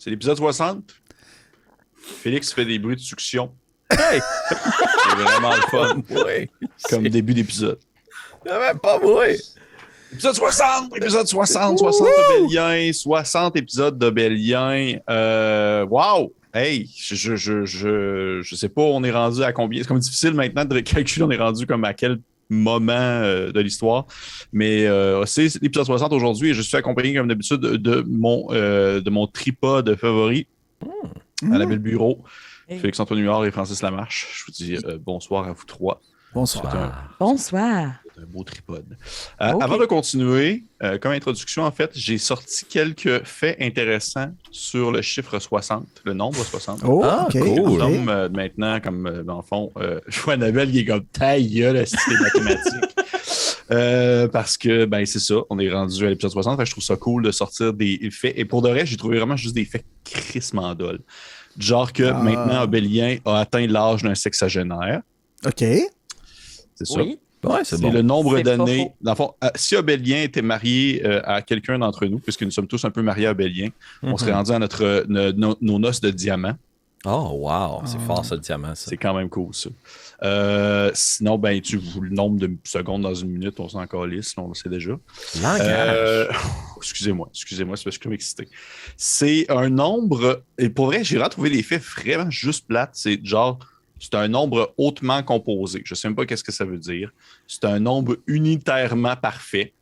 C'est l'épisode 60. Félix fait des bruits de succion. Hey! c'est vraiment le fun. Oui. Comme début d'épisode. même pas moi. Épisode 60! Épisode 60! 60 Obélien, 60 épisodes d'Obélien. Euh, wow! Hey, je, je, je, je sais pas, on est rendu à combien? C'est comme difficile maintenant de calculer, on est rendu comme à quel moment euh, de l'histoire. Mais euh, c'est l'épisode 60 aujourd'hui et je suis accompagné, comme d'habitude, de mon, euh, de mon tripode favori à la belle bureau. Félix Antoine Huard et Francis Lamarche. Je vous dis euh, bonsoir à vous trois. Bonsoir. Bonsoir. C'est un beau tripode. Euh, Ok. Avant de continuer, euh, comme introduction, en fait, j'ai sorti quelques faits intéressants sur le chiffre 60, le nombre 60. Oh, Ah, ok. cool. euh, maintenant, comme euh, dans le fond, euh, je vois Annabelle qui est comme taille, le style mathématique? Euh, parce que, ben, c'est ça, on est rendu à l'épisode 60. fait que je trouve ça cool de sortir des faits. Et pour de vrai, j'ai trouvé vraiment juste des faits crissement. Genre que Ah. maintenant, Obélien a atteint l'âge d'un sexagénaire. OK. C'est ça. Oui. Ouais, c'est C'est bon. le nombre d'années. faux. Dans le fond, euh, si Obélien était marié euh, à quelqu'un d'entre nous, puisque nous sommes tous un peu mariés à Obélien, on serait Mhm. rendu à notre, no- no- nos noces de diamant. Oh, wow. C'est Ah. fort, ça, le diamant, ça. C'est quand même cool, ça. Euh, sinon, ben, tu le nombre de secondes dans une minute, on s'en calisse, on le sait déjà. Langage. Euh, excusez-moi, excusez-moi, c'est parce que je suis comme excité. C'est un nombre, et pour vrai, j'ai retrouvé des faits vraiment juste plates. C'est genre, c'est un nombre hautement composé. Je ne sais même pas qu'est-ce que ça veut dire. C'est un nombre unitairement parfait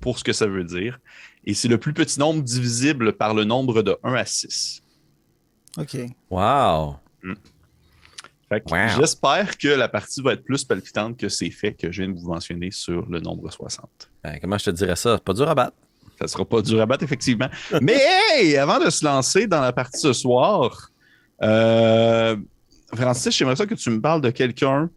pour ce que ça veut dire. Et c'est le plus petit nombre divisible par le nombre de 1 à 6. OK. Wow. Que Wow. J'espère que la partie va être plus palpitante que ces faits que je viens de vous mentionner sur le nombre 60. Ben, comment je te dirais ça? Pas dur à battre. Ça sera pas dur à battre, effectivement. Mais hey, avant de se lancer dans la partie ce soir, euh, Francis, j'aimerais ça que tu me parles de quelqu'un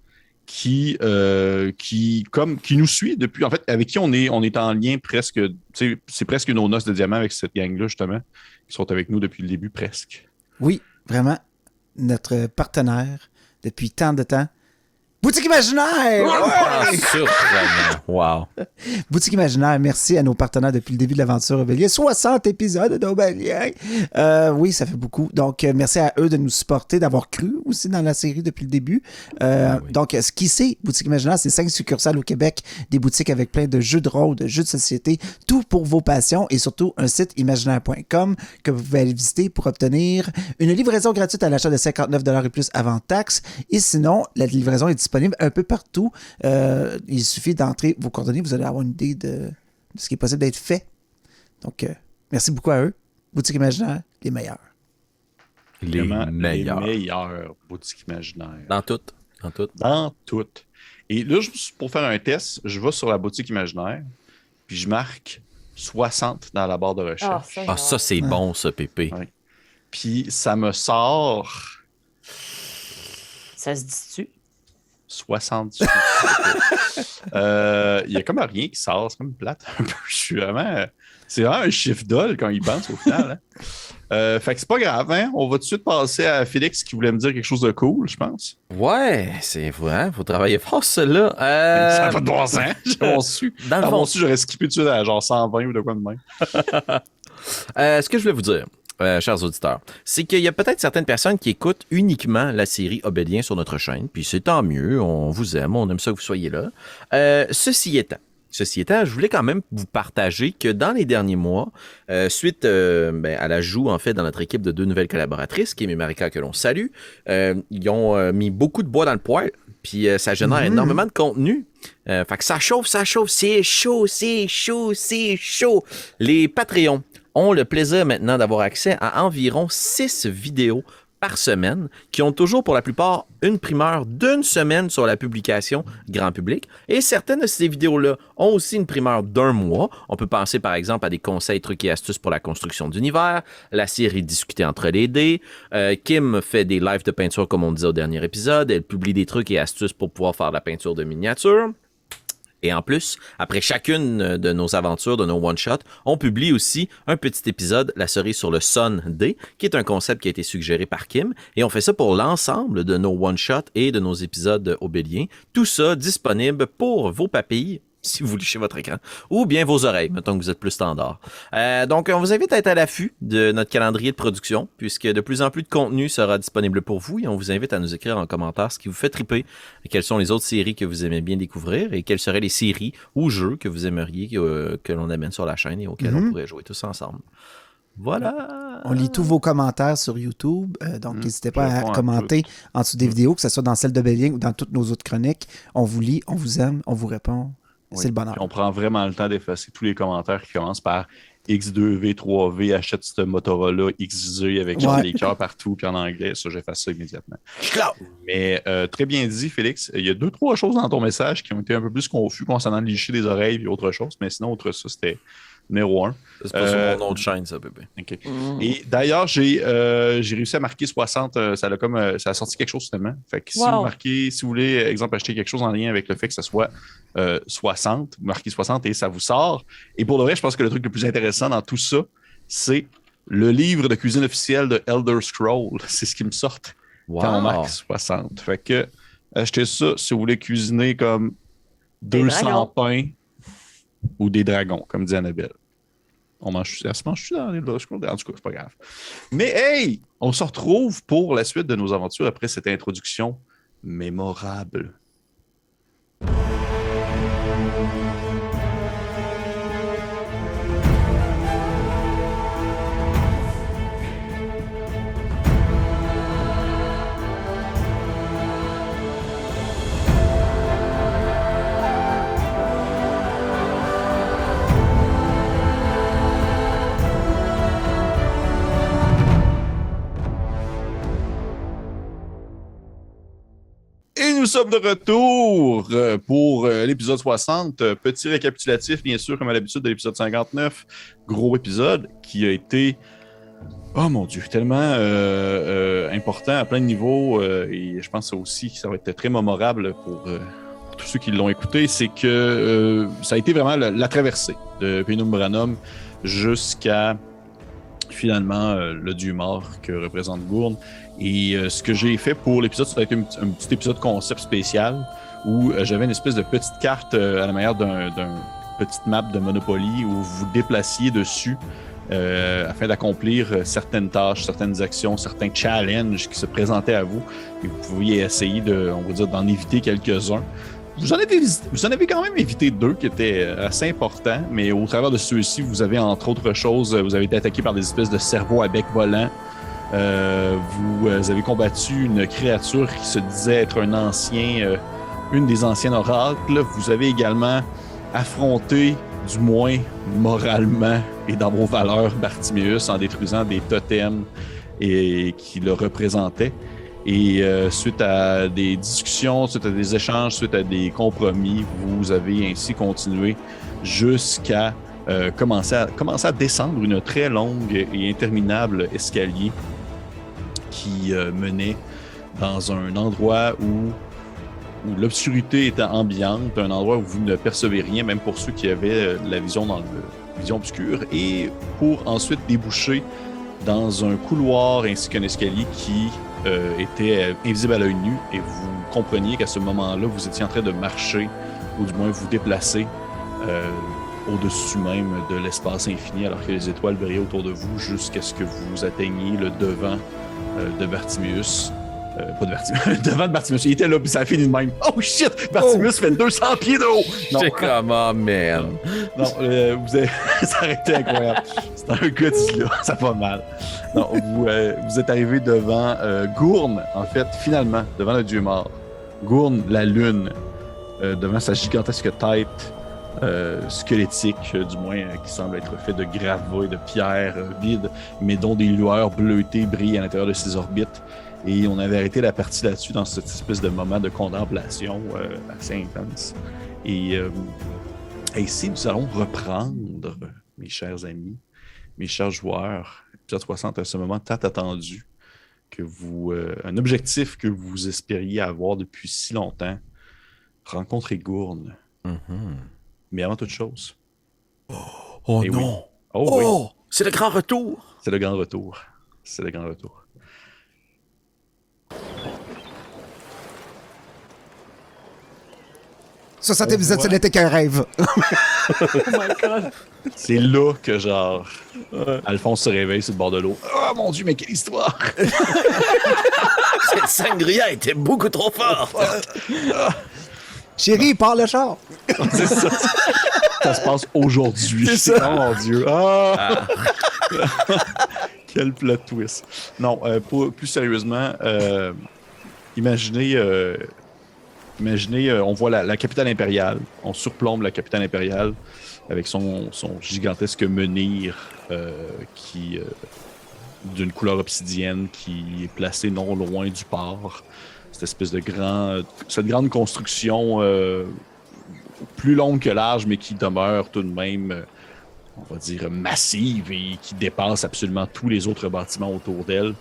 qui, euh, qui, comme, qui nous suit depuis, en fait, avec qui on est, on est en lien presque, c'est presque nos noces de diamant avec cette gang-là, justement, qui sont avec nous depuis le début presque. Oui, vraiment. Notre partenaire depuis tant de temps. Boutique Imaginaire! Surprenant. Wow. Boutique Imaginaire, merci à nos partenaires depuis le début de l'aventure Obélien. 60 épisodes d'Obélien. Euh, oui, ça fait beaucoup. Donc, euh, merci à eux de nous supporter, d'avoir cru aussi dans la série depuis le début. Euh, Ah oui. Donc, ce qui c'est, Boutique Imaginaire, c'est cinq succursales au Québec, des boutiques avec plein de jeux de rôle, de jeux de société, tout pour vos passions et surtout un site imaginaire.com que vous pouvez aller visiter pour obtenir une livraison gratuite à l'achat de 59 et plus avant taxe. Et sinon, la livraison est disponible un peu partout. Euh, il suffit d'entrer vos coordonnées, vous allez avoir une idée de, de ce qui est possible d'être fait. Donc, euh, merci beaucoup à eux. Boutique Imaginaire, les meilleurs. Les meilleurs. Les meilleurs boutiques imaginaires. Dans tout. Dans tout. Dans toutes. Et là, juste pour faire un test, je vais sur la boutique imaginaire, puis je marque 60 dans la barre de Ah, recherche. Ah, ça, c'est Ouais. bon, ça, Pépé. Ouais. Puis ça me sort ça se dit-tu? 70. Euh, Il y a comme rien qui sort, c'est comme plate un peu. Je suis vraiment. C'est vraiment un chiffre d'ol quand il pense au final. hein. Euh, fait que c'est pas grave, hein? On va tout de suite passer à Félix qui voulait me dire quelque chose de cool, je pense. Ouais, c'est vrai. Faut travailler fort, cela. Euh, Ça n'a pas de bon sens. J'ai mon su. Dans le fond, mon su, j'aurais skippé tout à genre 120 ou de quoi de même. Euh, ce que je voulais vous dire, euh, chers auditeurs, c'est qu'il y a peut-être certaines personnes qui écoutent uniquement la série Obélien sur notre chaîne, puis c'est tant mieux, on vous aime, on aime ça que vous soyez là. Euh, ceci étant, Ceci étant, je voulais quand même vous partager que dans les derniers mois, euh, suite euh, ben, à l'ajout en fait dans notre équipe de deux nouvelles collaboratrices, Kim et Marika que l'on salue, euh, ils ont euh, mis beaucoup de bois dans le poêle, puis euh, ça génère énormément de contenu. Euh, fait que ça chauffe, ça chauffe, c'est chaud, c'est chaud, c'est chaud. Les Patreons ont le plaisir maintenant d'avoir accès à environ six vidéos par semaine, qui ont toujours pour la plupart une primeur d'une semaine sur la publication grand public. Et certaines de ces vidéos-là ont aussi une primeur d'un mois. On peut penser par exemple à des conseils, trucs et astuces pour la construction d'univers, la série Discuter entre les dés. Euh, Kim fait des lives de peinture comme on disait au dernier épisode. Elle publie des trucs et astuces pour pouvoir faire la peinture de miniature. Et en plus, après chacune de nos aventures, de nos one-shots, on publie aussi un petit épisode, la cerise sur le Sun Day, qui est un concept qui a été suggéré par Kim. Et on fait ça pour l'ensemble de nos one-shots et de nos épisodes obéliens. Tout ça disponible pour vos papilles si vous lichez votre écran, ou bien vos oreilles, mettons que vous êtes plus standard. Euh, donc, on vous invite à être à l'affût de notre calendrier de production, puisque de plus en plus de contenu sera disponible pour vous, et on vous invite à nous écrire en commentaire ce qui vous fait triper, et quelles sont les autres séries que vous aimez bien découvrir, et quelles seraient les séries ou jeux que vous aimeriez que, que l'on amène sur la chaîne et auxquels on pourrait jouer tous ensemble. Voilà. On lit tous vos commentaires sur YouTube, euh, donc Mm, n'hésitez pas à à commenter en dessous des vidéos, que ce soit dans celle de Belling ou dans toutes nos autres chroniques. On vous lit, on vous aime, on vous répond. Oui. C'est le bonheur. Puis on prend vraiment le temps d'effacer tous les commentaires qui commencent par X2V, 3V, achète ce Motorola XZ avec Ouais. les cœurs partout, puis en anglais, ça, j'efface ça immédiatement. Mais euh, très bien dit, Félix. Il y a deux, trois choses dans ton message qui ont été un peu plus confus concernant le des oreilles et autre chose, mais sinon, autre ça, c'était numéro un. C'est pas Euh, sur mon nom de chaîne, ça, bébé. OK. Et d'ailleurs, j'ai euh, j'ai réussi à marquer 60. euh, ça, a comme, euh, ça a sorti quelque chose finalement. Fait que si Wow. vous marquez, si vous voulez, exemple, acheter quelque chose en lien avec le fait que ce soit euh, 60, vous marquez 60 et ça vous sort. Et pour le vrai, je pense que le truc le plus intéressant dans tout ça, c'est le livre de cuisine officiel de Elder Scroll. C'est ce qui me sort quand on marque 60. Fait que achetez ça si vous voulez cuisiner comme Des 200 dragons. pains ou des dragons, comme dit Annabelle. On mange, ça se mange dans les? En tout cas, c'est pas grave. Mais hey, on se retrouve pour la suite de nos aventures après cette introduction mémorable. Sommes de retour euh, pour euh, l'épisode 60. Euh, Petit récapitulatif, bien sûr, comme à l'habitude de l'épisode 59. Gros épisode qui a été, oh mon Dieu, tellement important à plein de niveaux. et je pense aussi que ça va être très mémorable pour, tous ceux qui l'ont écouté. C'est que ça a été vraiment la, la traversée de Penumbranum jusqu'à finalement le dieu mort que représente Gourne. Et euh, ce que j'ai fait pour l'épisode, ça a été un, petit- épisode concept spécial où euh, j'avais une espèce de petite carte euh, à la manière d'un petite map de Monopoly où vous vous déplaciez dessus euh, afin d'accomplir certaines tâches, certaines actions, certains challenges qui se présentaient à vous. Et vous pouviez essayer de, on va dire, d'en éviter quelques-uns. Vous en, avez vous en avez quand même évité deux qui étaient assez importants, mais au travers de ceux-ci, vous avez entre autres choses, vous avez été attaqué par des espèces de cerveaux à bec volant. Euh, vous euh, avez combattu une créature qui se disait être un ancien, euh, une des anciennes oracles. Vous avez également affronté, du moins moralement et dans vos valeurs, Bartiméus en détruisant des totems et qui le représentaient. Et euh, suite à des discussions, suite à des échanges, suite à des compromis, vous avez ainsi continué jusqu'à commencer, à, commencer à descendre une très longue et interminable escalier qui euh, menait dans un endroit où, l'obscurité était ambiante, un endroit où vous ne percevez rien, même pour ceux qui avaient euh, la vision dans vision obscure, et pour ensuite déboucher dans un couloir ainsi qu'un escalier qui euh, était invisible à l'œil nu, et vous compreniez qu'à ce moment-là, vous étiez en train de marcher, ou du moins vous déplacer au-dessus même de l'espace infini, alors que les étoiles brillaient autour de vous jusqu'à ce que vous atteigniez le devant de Bartimeus. Euh, pas de Bartimeus, devant de Bartimeus. Il était là, puis ça a fini de même. Oh shit! Bartimeus fait 200 pieds de haut! Non, J'étais comme, oh man. non euh, vous avez... ça aurait été incroyable. C'est un Godzilla, ça va mal. Non, vous, euh, vous êtes arrivé devant euh, Gourne, en fait, finalement, devant le dieu mort. Gourne, la lune, euh, devant sa gigantesque tête euh, squelettique, euh, du moins, euh, qui semble être fait de gravats et de pierres vides, mais dont des lueurs bleutées brillent à l'intérieur de ses orbites. Et on avait arrêté la partie là-dessus dans cette espèce de moment de contemplation assez intense. Et ainsi, nous allons reprendre, mes chers amis, mes chers joueurs, épisode 60 à ce moment tant attendu, que vous, un objectif que vous espériez avoir depuis si longtemps, rencontrer Gourne. Mhm. Mais avant toute chose, Oh Eh oui. non. oh, oui, Oh, c'est le grand retour. c'est le grand retour. C'est le grand retour. 60 épisodes, ce n'était qu'un rêve. C'est là que, genre, Alphonse se réveille sur le bord de l'eau. Oh mon Dieu, mais quelle histoire! Cette sangria était beaucoup trop forte. Chérie, parle le char. C'est ça. Ça se passe aujourd'hui. Oh mon Dieu. Ah! Quel plot twist. Non, euh, pour- plus sérieusement, euh, imaginez, euh, imaginez on voit la, la capitale impériale, on surplombe la capitale impériale avec son, son gigantesque menhir qui, d'une couleur obsidienne qui est placé non loin du port. Cette espèce de cette grande construction euh, plus longue que large, mais qui demeure tout de même, euh, on va dire, massive et qui dépasse absolument tous les autres bâtiments autour d'elle.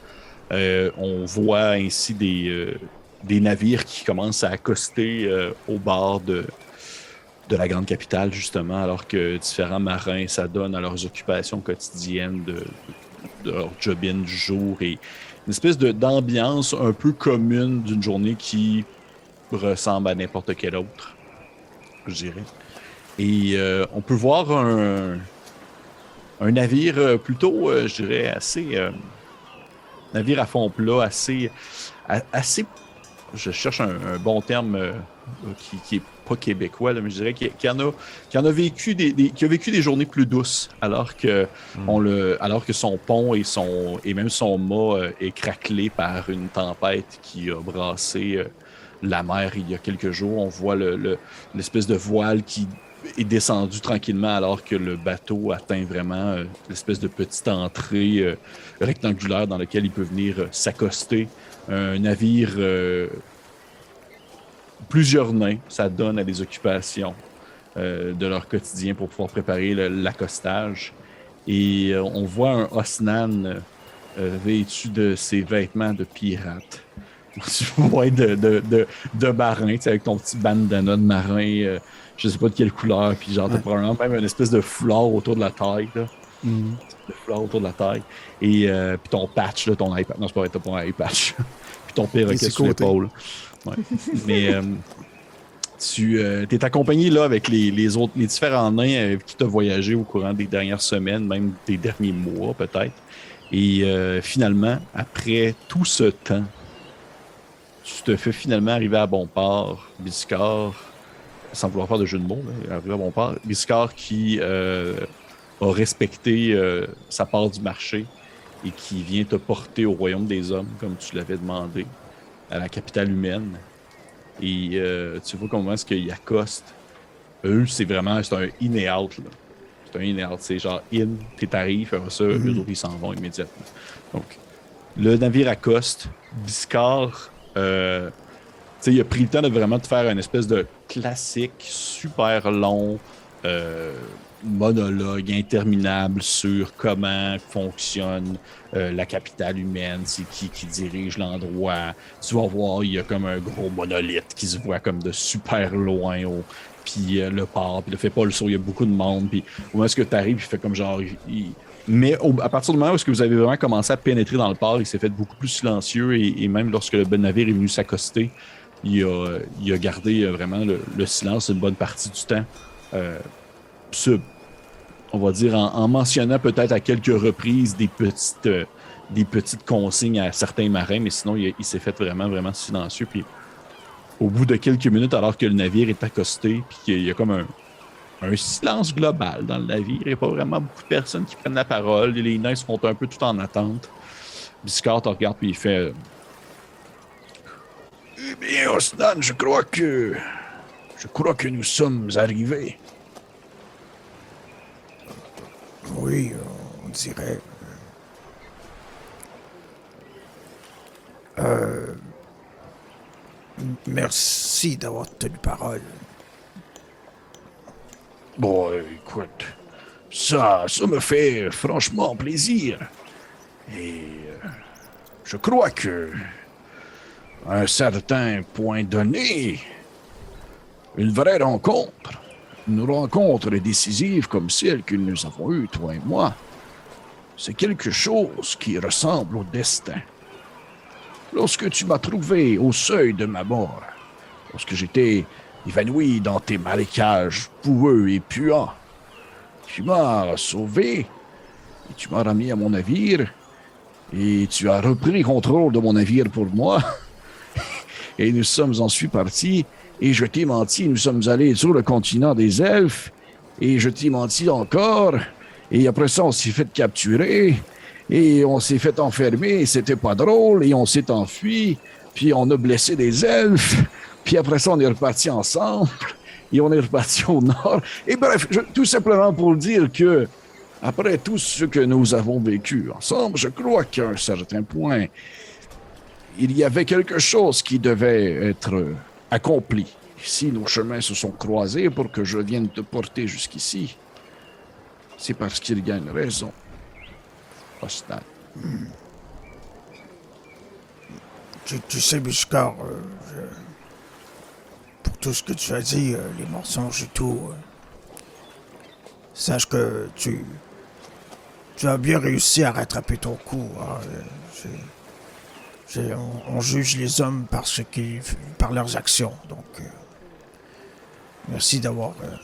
Euh, on voit ainsi des, navires qui commencent à accoster au bord de, de la grande capitale, justement, alors que différents marins s'adonnent à leurs occupations quotidiennes de, leur job-in du jour et une espèce d'ambiance un peu commune d'une journée qui ressemble à n'importe quelle autre, je dirais. Et euh, on peut voir un, un navire euh, plutôt, euh, je dirais, assez. euh, navire à fond plat, assez. assez je cherche un, bon terme qui, qui est pas québécois, là, mais je dirais qui, qui en a, qui en a vécu des, des- qui a vécu des journées plus douces, alors que on le, alors que son pont et son et même son mât euh, est craquelé par une tempête qui a brassé euh, la mer il y a quelques jours. On voit le- le- l'espèce de voile qui est descendu tranquillement alors que le bateau atteint vraiment euh, l'espèce de petite entrée rectangulaire dans laquelle il peut venir s'accoster. Un navire plusieurs nains, ça donne à des occupations euh, de leur quotidien pour pouvoir préparer l'accostage. Et euh, on voit un Osnan euh, vêtu de ses vêtements de pirate. Tu vois de, de, de, de marin, tu sais, avec ton petit bandana de marin, je sais pas de quelle couleur, puis genre, t'as Ouais. probablement même une espèce de foulard autour de la taille, là. De foulard autour de la taille. Et euh, puis ton patch, là, ton iPad. Non, c'est pas vrai, t'as pas un patch. puis ton perroquet sur l'épaule. Mais euh, tu es accompagné là avec les, autres, les différents nains avec qui tu as voyagé au courant des dernières semaines, même des derniers mois peut-être. Et euh, finalement, après tout ce temps, tu te fais finalement arriver à bon port, Biscar, sans vouloir faire de jeu de mots, là, arriver à bon port, Biscar qui euh, a respecté euh, sa part du marché et qui vient te porter au royaume des hommes, comme tu l'avais demandé, à la capitale humaine. Et euh, tu vois comment est-ce qu'ils accostent. Eux, c'est vraiment c'est un in et out. là. C'est un in et out. C'est genre in, tes tarifs, après ça, eux autres, ils s'en vont immédiatement. Donc, le navire accoste. Biscar, euh, tu sais, il a pris le temps de vraiment te faire une espèce de classique super long euh, monologue interminable sur comment fonctionne euh, la capitale humaine, c'est qui qui dirige l'endroit. Tu vas voir, il y a comme un gros monolithe qui se voit comme de super loin au puis euh, le port, puis le fait pas le saut, il y a beaucoup de monde, puis où est-ce que tu arrives, il fait comme genre mais à partir du moment où est-ce que vous avez vraiment commencé à pénétrer dans le port, il s'est fait beaucoup plus silencieux et, même lorsque le bon navire est venu s'accoster, il a, gardé euh, vraiment le, le silence une bonne partie du temps. On va dire en, en mentionnant peut-être à quelques reprises des petites, euh, petites consignes à certains marins, mais sinon il, s'est fait vraiment, vraiment silencieux. Puis au bout de quelques minutes, alors que le navire est accosté, puis qu'il y a comme un, silence global dans le navire, il n'y a pas vraiment beaucoup de personnes qui prennent la parole, les nains sont un peu tout en attente. Biscard regarde puis il fait Eh bien, Osnan, je crois que. Je crois que nous sommes arrivés. Oui, on dirait. Euh, merci d'avoir tenu parole. Bon, écoute, ça, ça me fait franchement plaisir. Et euh, je crois que, à un certain point donné, une vraie rencontre, une rencontre décisive comme celle que nous avons eue, toi et moi, c'est quelque chose qui ressemble au destin. Lorsque tu m'as trouvé au seuil de ma mort, lorsque j'étais évanoui dans tes marécages boueux et puants. Tu m'as sauvé et tu m'as ramené à mon navire et tu as repris contrôle de mon navire pour moi. et nous sommes ensuite partis et je t'ai menti, nous sommes allés sur le continent des elfes et je t'ai menti encore. Et après ça, on s'est fait capturer et on s'est fait enfermer. C'était pas drôle et on s'est enfui. Puis on a blessé des elfes. Puis après ça, on est reparti ensemble et on est reparti au nord. Et bref, je- tout simplement pour dire que après tout ce que nous avons vécu ensemble, je crois qu'à un certain point, il y avait quelque chose qui devait être accompli. Si nos chemins se sont croisés pour que je vienne te porter jusqu'ici, c'est parce qu'il y raison. Tu, sais, Buscar, euh, pour tout ce que tu as dit, euh, les mensonges et tout, euh, sache que tu, tu as bien réussi à rattraper ton coup. hein, on, juge les hommes par, ce par leurs actions. Donc, euh, merci d'avoir euh,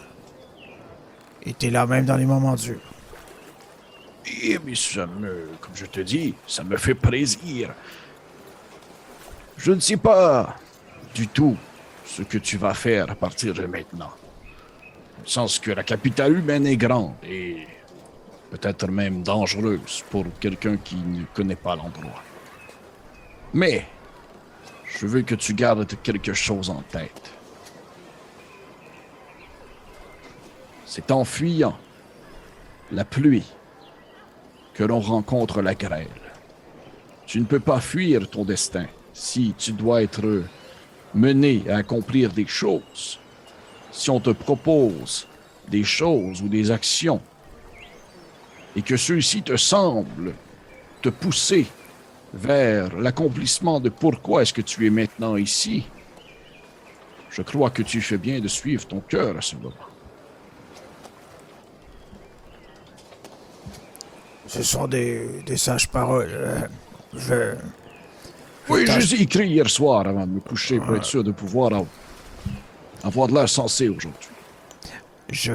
été là même dans les moments durs. Eh bien, ça me, comme je te dis, ça me fait plaisir. Je ne sais pas du tout ce que tu vas faire à partir de maintenant. Dans le sens que la capitale humaine est grande et peut-être même dangereuse pour quelqu'un qui ne connaît pas l'endroit. Mais je veux que tu gardes quelque chose en tête. C'est en fuyant la pluie que l'on rencontre la grêle. Tu ne peux pas fuir ton destin si tu dois être mené à accomplir des choses. Si on te propose des choses ou des actions et que ceux-ci te semblent te pousser vers l'accomplissement de pourquoi est-ce que tu es maintenant ici, je crois que tu fais bien de suivre ton cœur à ce moment. Ce sont des, des sages paroles. euh, je, Oui, je les ai écrit hier soir avant de me coucher pour être sûr de pouvoir av- avoir de l'air sensé aujourd'hui. je,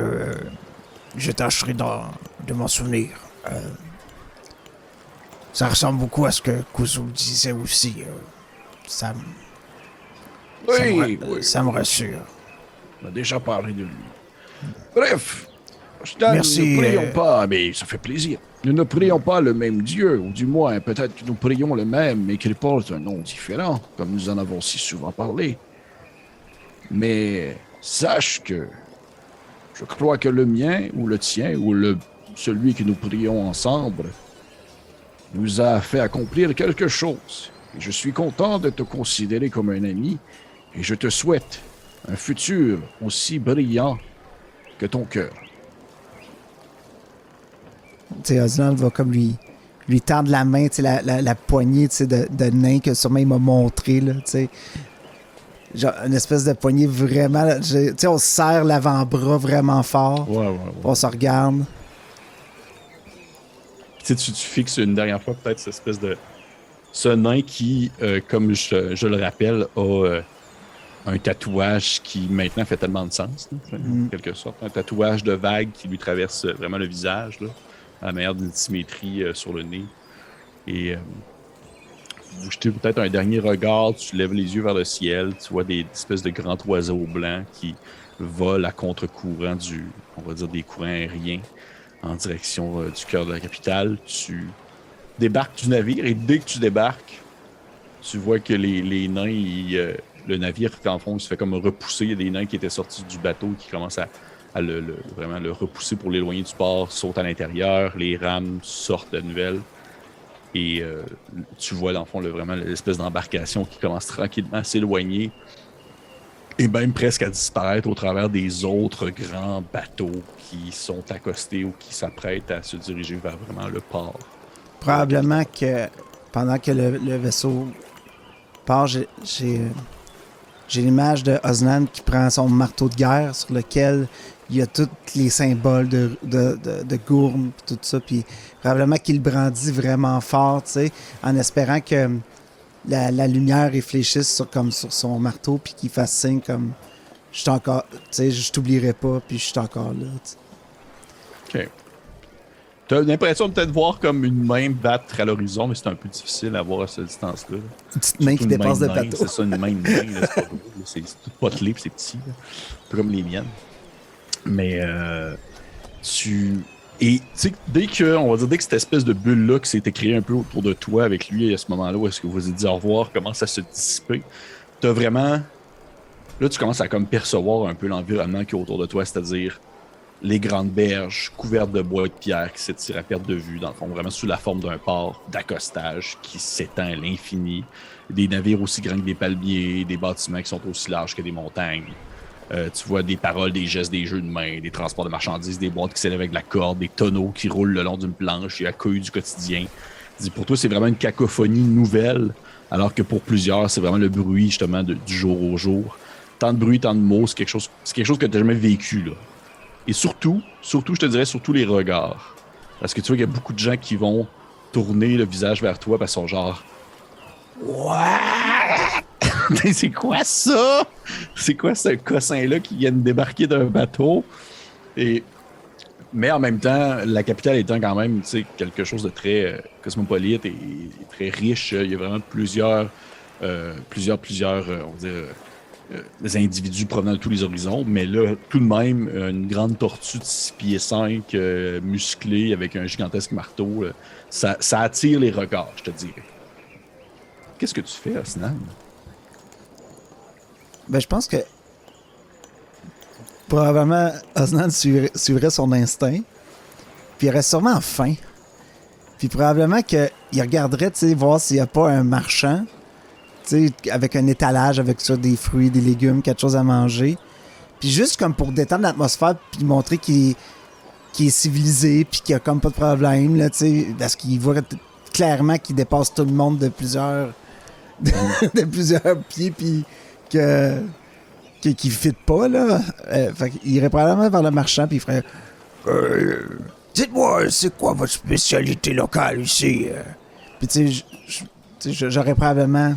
je tâcherai de m'en souvenir. Euh, ça ressemble beaucoup à ce que Kuzu disait aussi. euh, ça, me- ça, me, Oui, ra- oui, ça me rassure. on a déjà parlé de lui. Bref, Stan, Merci, nous ne prions euh, pas, mais ça fait plaisir. Nous ne prions pas le même Dieu, ou du moins, peut-être que nous prions le même, mais qu'il porte un nom différent, comme nous en avons si souvent parlé. Mais sache que je crois que le mien, ou le tien, ou le, celui que nous prions ensemble, nous a fait accomplir quelque chose. Et je suis content de te considérer comme un ami, et je te souhaite un futur aussi brillant que ton cœur. Osland va comme lui, lui tendre la main, la, la, la poignée de, de nain que sûrement il m'a montré, là. Genre, une espèce de poignée vraiment. je- on se serre l'avant-bras vraiment fort. Ouais, ouais, ouais. On se regarde. Tu sais, tu, fixes une dernière fois peut-être cette espèce de. Ce nain qui, euh, comme je, je le rappelle, a euh, un tatouage qui maintenant fait tellement de sens, là, en quelque sorte. Un tatouage de vague qui lui traverse vraiment le visage, là, à la manière d'une symétrie euh, sur le nez. Et vous jetez peut-être un dernier regard, tu lèves les yeux vers le ciel, tu vois des espèces de grands oiseaux blancs qui volent à contre-courant du, on va dire, des courants aériens en direction euh, du cœur de la capitale. Tu débarques du navire et dès que tu débarques, tu vois que les, nains, euh, le navire, en fond, il se fait comme repousser. Il y a des nains qui étaient sortis du bateau qui commencent à, le- vraiment le repousser pour l'éloigner du port, sautent à l'intérieur, les rames sortent de nouvelles. Et euh, tu vois, dans le fond, le- vraiment l'espèce d'embarcation qui commence tranquillement à s'éloigner et même presque à disparaître au travers des autres grands bateaux qui sont accostés ou qui s'apprêtent à se diriger vers vraiment le port. Probablement que pendant que le, vaisseau part, j'ai- l'image de Osnan qui prend son marteau de guerre sur lequel il y a tous les symboles de, de, de, de gourme, pis tout ça, puis probablement qu'il brandit vraiment fort, tu sais, en espérant que la, la lumière réfléchisse sur, comme sur son marteau, puis qu'il fasse signe comme je suis encore, tu sais, je t'oublierai pas, puis je suis encore là. tu sais. Ok. T'as l'impression de peut-être voir comme une main battre à l'horizon, mais c'est un peu difficile à voir à cette distance-là. Une petite main qui une dépasse main le bateau. C'est ça, une main de nain, là, c'est pas c'est tout potelé puis c'est petit. là. Un peu comme les miennes. Mais euh, tu. Et tu sais, dès que, on va dire, dès que cette espèce de bulle-là qui s'était créée un peu autour de toi avec lui à ce moment-là où est-ce que vous vous êtes dit au revoir commence à se dissiper, t'as vraiment. Là, tu commences à comme percevoir un peu l'environnement qui est autour de toi, c'est-à-dire les grandes berges couvertes de bois et de pierre qui s'étirent à perte de vue, dans le fond, vraiment sous la forme d'un port d'accostage qui s'étend à l'infini. Des navires aussi grands que des palmiers, des bâtiments qui sont aussi larges que des montagnes. Euh, tu vois des paroles, des gestes, des jeux de main, des transports de marchandises, des boîtes qui s'élèvent avec de la corde, des tonneaux qui roulent le long d'une planche et accueillent du quotidien. Pour toi, c'est vraiment une cacophonie nouvelle, alors que pour plusieurs, c'est vraiment le bruit justement du jour au jour. Tant de bruit, tant de mots, c'est quelque chose, c'est quelque chose que tu n'as jamais vécu. Là. Et surtout, surtout, je te dirais, surtout les regards. Parce que tu vois qu'il y a beaucoup de gens qui vont tourner le visage vers toi parce qu'ils sont genre. What? c'est quoi ça? C'est quoi ce cossin-là qui vient de débarquer d'un bateau? Et. Mais en même temps, la capitale étant quand même quelque chose de très euh, cosmopolite et, très riche, il y a vraiment plusieurs, euh, plusieurs, plusieurs, euh, on va dire, des individus provenant de tous les horizons, mais là, tout de même, euh, une grande tortue de 6 pieds 5, euh, musclée, avec un gigantesque marteau, euh, ça, attire les regards, je te dirais. Qu'est-ce que tu fais, Osnan? Ben, je pense que probablement Osnan suivrait, suivrait son instinct, puis il aurait sûrement faim. Puis probablement qu'il regarderait, tu sais, voir s'il n'y a pas un marchand, avec un étalage, avec ça, des fruits, des légumes, quelque chose à manger. Puis juste comme pour détendre l'atmosphère, puis montrer qu'il est, est civilisé, puis qu'il n'y a comme pas de problème, là, tu sais, parce qu'il voit clairement qu'il dépasse tout le monde de plusieurs, de, de plusieurs pieds, puis que qui, qui fit pas, là. Euh, fait qu'il irait probablement vers le marchand, puis il ferait Euh, Dites-moi, c'est quoi votre spécialité locale ici? Puis tu sais, j'aurais probablement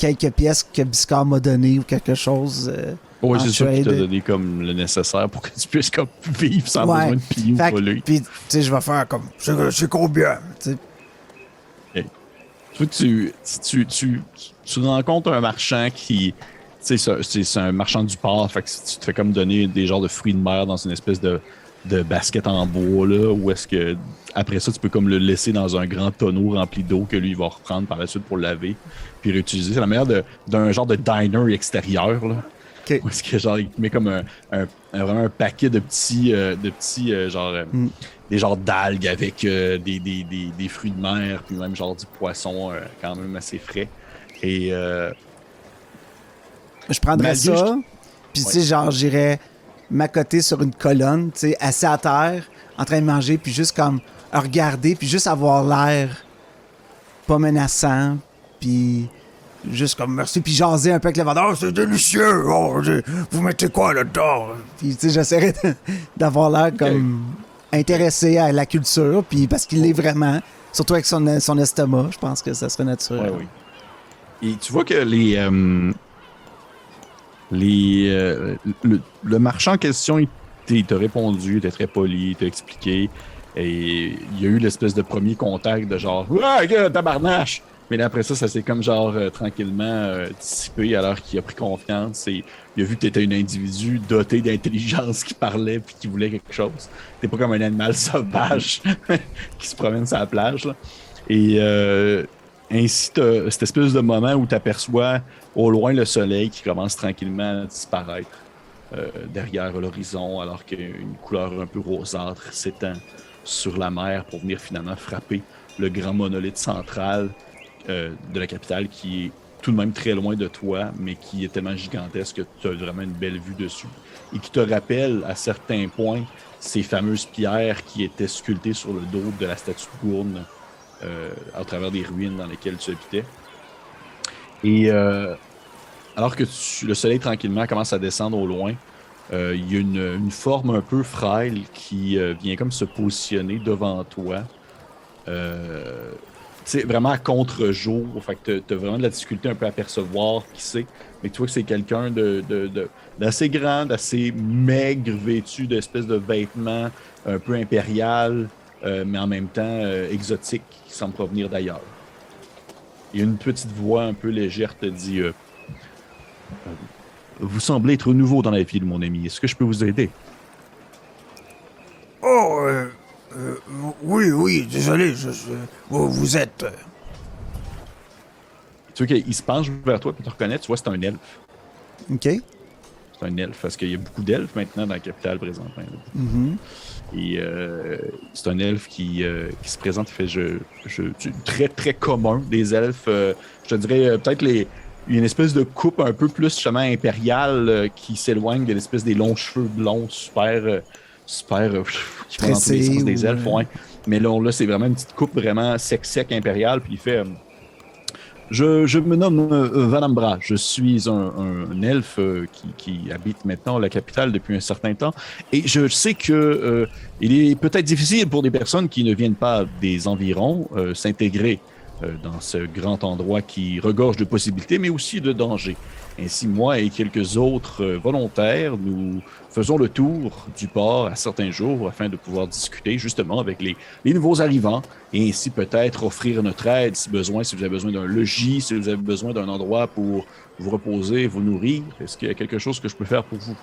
quelques pièces que Biscard m'a données ou quelque chose. euh, Oui, c'est sûr qu'il t'a donné comme le nécessaire pour que tu puisses comme vivre sans Ouais. besoin de piller ou Fait que- voler. Puis tu sais, je vais faire comme. C'est c'est combien? tu sais, Tu, tu, tu, tu, tu rencontres un marchand qui. Sais, c'est un marchand du port. Fait que tu te fais comme donner des genres de fruits de mer dans une espèce de, de basket en bois, là. Où est-ce que. Après ça, tu peux comme le laisser dans un grand tonneau rempli d'eau que lui, il va reprendre par la suite pour le laver. Puis réutiliser. C'est la manière d'un genre de diner extérieur, là. Ok. Où est-ce que, genre, il te met comme un, un- un- vraiment un paquet de petits. euh, de petits, euh, genre. euh, Mm. des genres d'algues avec euh, des, des, des, des fruits de mer, puis même genre du poisson quand même assez frais. Et euh, je prendrais ça. Puis tu sais, genre, j'irais m'accoter sur une colonne, tu sais, assis à terre, en train de manger, puis juste comme regarder, puis juste avoir l'air pas menaçant, puis juste comme merci, puis jaser un peu avec le vendeur. Oh, c'est délicieux! Oh, vous mettez quoi là-dedans? Puis, tu sais, j'essaierais de- d'avoir l'air comme intéressé à la culture, puis parce qu'il l'est vraiment, surtout avec son, son estomac, je pense que ça serait naturel. ouais, oui. Et tu vois que les. euh, les euh, le, le marchand en question, il t'a répondu, il était très poli, il t'a expliqué. Et il y a eu l'espèce de premier contact de genre Ah, gars, tabarnache! Mais après ça, ça s'est comme genre euh, tranquillement euh, dissipé alors qu'il a pris confiance et il a vu que tu étais un individu doté d'intelligence qui parlait puis qui voulait quelque chose. T'es pas comme un animal sauvage qui se promène sur la plage. là. Et euh, ainsi, cette espèce de moment où tu aperçois au loin le soleil qui commence tranquillement à disparaître euh, derrière l'horizon alors qu'une couleur un peu rosâtre s'étend sur la mer pour venir finalement frapper le grand monolithe central euh, de la capitale qui est tout de même très loin de toi, mais qui est tellement gigantesque que tu as vraiment une belle vue dessus. Et qui te rappelle à certains points ces fameuses pierres qui étaient sculptées sur le dos de la statue de Gourne euh, à travers des ruines dans lesquelles tu habitais. Et euh, alors que tu- le soleil tranquillement commence à descendre au loin, euh, il y a une, forme un peu frêle qui euh, vient comme se positionner devant toi. C'est vraiment à contre-jour. Fait que t'as- t'as vraiment de la difficulté un peu à percevoir qui c'est. Mais tu vois que c'est quelqu'un d'assez grand, d'assez maigre, vêtu d'espèces de vêtements un peu impérial, mais en même temps exotique, qui semble provenir d'ailleurs. Et une petite voix un peu légère te dit euh, Euh, Vous semblez être nouveau dans la ville, mon ami. Est-ce que je peux vous aider? Oh, euh, euh, oui, oui, désolé, je, je- vous, vous êtes... Tu vois qu'il se penche vers toi pour te reconnaître. Tu vois, c'est un elfe. OK. C'est un elfe, parce qu'il y a beaucoup d'elfes maintenant dans la capitale présentement. Mhm. Et euh, c'est un elfe qui, euh, qui se présente, il fait je, très très commun des elfes. euh, je te dirais peut-être les une espèce de coupe un peu plus justement impériale euh, qui s'éloigne de l'espèce des longs cheveux blonds super super qui vont dans tous les sens des elfes. ouais. Mais là, là c'est vraiment une petite coupe vraiment sec sec impériale puis il fait je, me nomme euh, Vanambra. Je suis un, elfe euh, qui, habite maintenant la capitale depuis un certain temps. Et je sais que euh, il est peut-être difficile pour des personnes qui ne viennent pas des environs s'intégrer dans ce grand endroit qui regorge de possibilités, mais aussi de dangers. Ainsi, moi et quelques autres euh, volontaires, nous faisons le tour du port à certains jours afin de pouvoir discuter justement avec les, les nouveaux arrivants et ainsi peut-être offrir notre aide si besoin, si vous avez besoin d'un logis, si vous avez besoin d'un endroit pour vous reposer, vous nourrir. Est-ce qu'il y a quelque chose que je peux faire pour vous?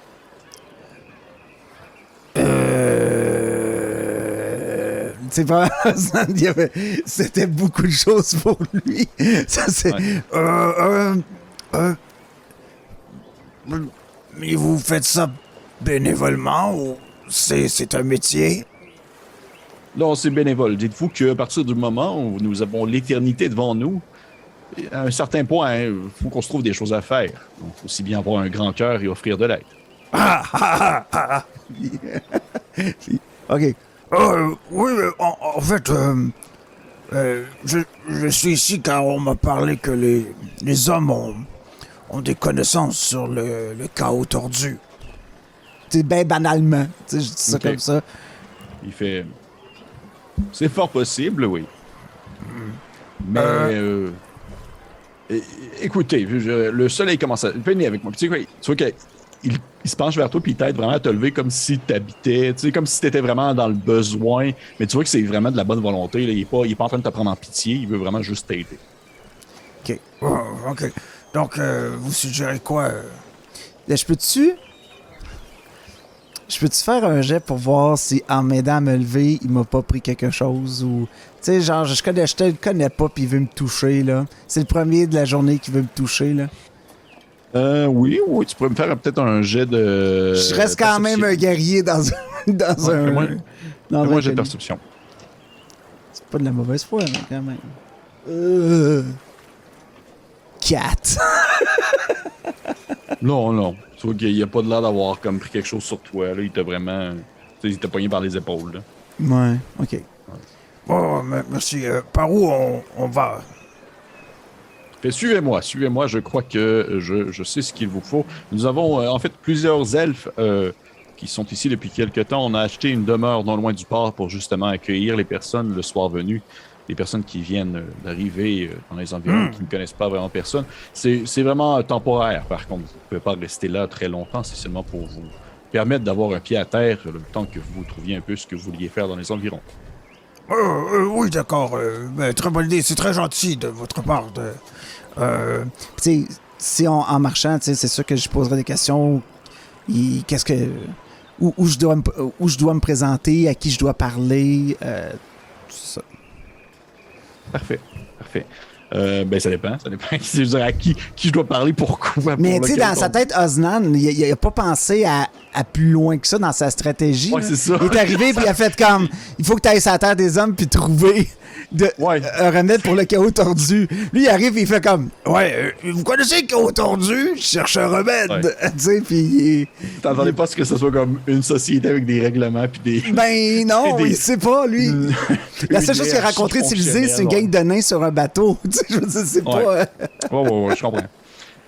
Euh, C'est pas. avait- C'était beaucoup de choses pour lui. Ça, c'est. Ouais. Euh, euh, euh, mais vous faites ça bénévolement ou c'est, un métier? Non, c'est bénévole. Dites-vous qu'à partir du moment où nous avons l'éternité devant nous, à un certain point, il faut qu'on se trouve des choses à faire. Donc, aussi bien avoir un grand cœur et offrir de l'aide. Ah, ah, ah, ah, OK. Euh, oui, en, en fait, euh, euh, je, je suis ici car on m'a parlé que les, les hommes ont, ont des connaissances sur le, le chaos tordu. C'est bien banalement. Tu je dis ça comme ça. Il fait. C'est fort possible, oui. Mais. euh, é- écoutez, je- le soleil commence à. Venez avec moi. Tu sais quoi, tu vois qu'il il, il se penche vers toi puis il t'aide vraiment à te lever comme si t'habitais, tu sais, comme si t'étais vraiment dans le besoin. Mais tu vois que c'est vraiment de la bonne volonté. là. Il, est pas, il est pas en train de te prendre en pitié, il veut vraiment juste t'aider. OK. Oh, ok. Donc, euh, vous suggérez quoi? euh? Là, je peux-tu? Je peux-tu faire un jet pour voir si en m'aidant à me lever, il m'a pas pris quelque chose ou. Tu sais, genre, je, connais, je te le connais pas puis il veut me toucher, là. C'est le premier de la journée qui veut me toucher, là. Euh, oui, oui, tu pourrais me faire peut-être un jet de. je reste quand même un guerrier dans, un- dans Ouais, un. dans de inconnu. perception. C'est pas de la mauvaise foi, quand même. Euh. 4. Non, non. Tu vois qu'il n'y a pas de l'air d'avoir comme pris quelque chose sur toi. Là. Il t'a vraiment. Tu sais, il t'a pogné par les épaules. Là. Ouais, ok. Oh, me- merci. Euh, par où on, on va? Fait, suivez-moi, suivez-moi. Je crois que je, je sais ce qu'il vous faut. Nous avons euh, en fait plusieurs elfes euh, qui sont ici depuis quelque temps. On a acheté une demeure non loin du port pour justement accueillir les personnes le soir venu. Les personnes qui viennent euh, d'arriver euh, dans les environs, qui ne connaissent pas vraiment personne. C'est vraiment euh, temporaire, par contre. Vous ne pouvez pas rester là très longtemps. C'est seulement pour vous permettre d'avoir un pied à terre le temps que vous trouviez un peu ce que vous vouliez faire dans les environs. Euh, euh, oui, d'accord. euh, très bonne idée. C'est très gentil de votre part. De, Tu sais, si en marchant, c'est sûr que je poserai des questions. Il- Qu'est-ce que. Où, où je dois me, où je dois me présenter, à qui je dois parler. tout ça. Parfait, parfait. Euh, ben, ça dépend. Ça dépend. Je veux dire, à qui, qui je dois parler, pourquoi. Mais pour tu sais, dans sa tête, Osnan, il n'a pas pensé à, à plus loin que ça dans sa stratégie. Ouais, c'est ça. Il est arrivé puis il a fait comme il faut que tu ailles sur la terre des hommes puis trouver de, Ouais. un remède pour le chaos tordu. Lui, il arrive et il fait comme ouais, euh, vous connaissez le chaos tordu? Je cherche un remède. Ouais. tu sais, puis T'attendais pas à ce que ce soit comme une société avec des règlements puis des. Ben non, Des- il sait pas, lui. La seule chose qu'il a civilisé, c'est une gang de nains sur un bateau. Tu sais, je veux dire, c'est Ouais. pas. euh, Ouais, ouais, ouais, je comprends.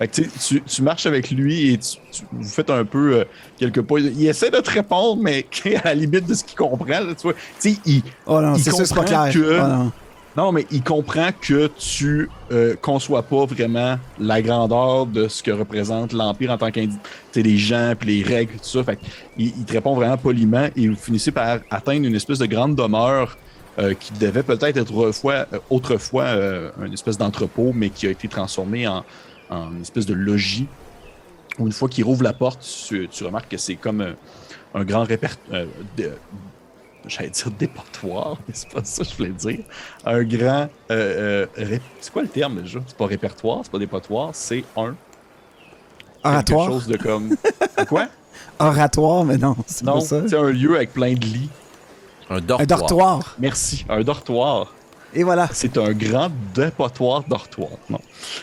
Fait que, tu, tu, marches avec lui et tu, tu- vous faites un peu euh, quelques pas. Il essaie de te répondre, mais à la limite de ce qu'il comprend. là, tu vois. Tu sais, il, Oh non, Il pas comprend clair. que- Oh non. Non, mais il comprend que tu euh, conçois pas vraiment la grandeur de ce que représente l'Empire en tant qu'individu. Les gens, puis les règles, tout ça. Fait il, il te répond vraiment poliment et vous finissez par atteindre une espèce de grande demeure euh, qui devait peut-être être autrefois, euh, autrefois euh, une espèce d'entrepôt, mais qui a été transformé en, en une espèce de logis. Où une fois qu'il rouvre la porte, tu, tu remarques que c'est comme un, un grand répertoire. J'allais dire dépotoir, mais c'est pas ça que je voulais dire. Un grand. euh, euh, ré- c'est quoi le terme déjà? C'est pas répertoire, c'est pas dépotoir, c'est un. Quelque Oratoire. chose de comme. quoi? Oratoire, mais non, c'est pas ça. c'est un lieu avec plein de lits. Un dortoir. Un dortoir. Merci. Un dortoir. Et voilà. C'est un grand dépotoir dortoir. Non.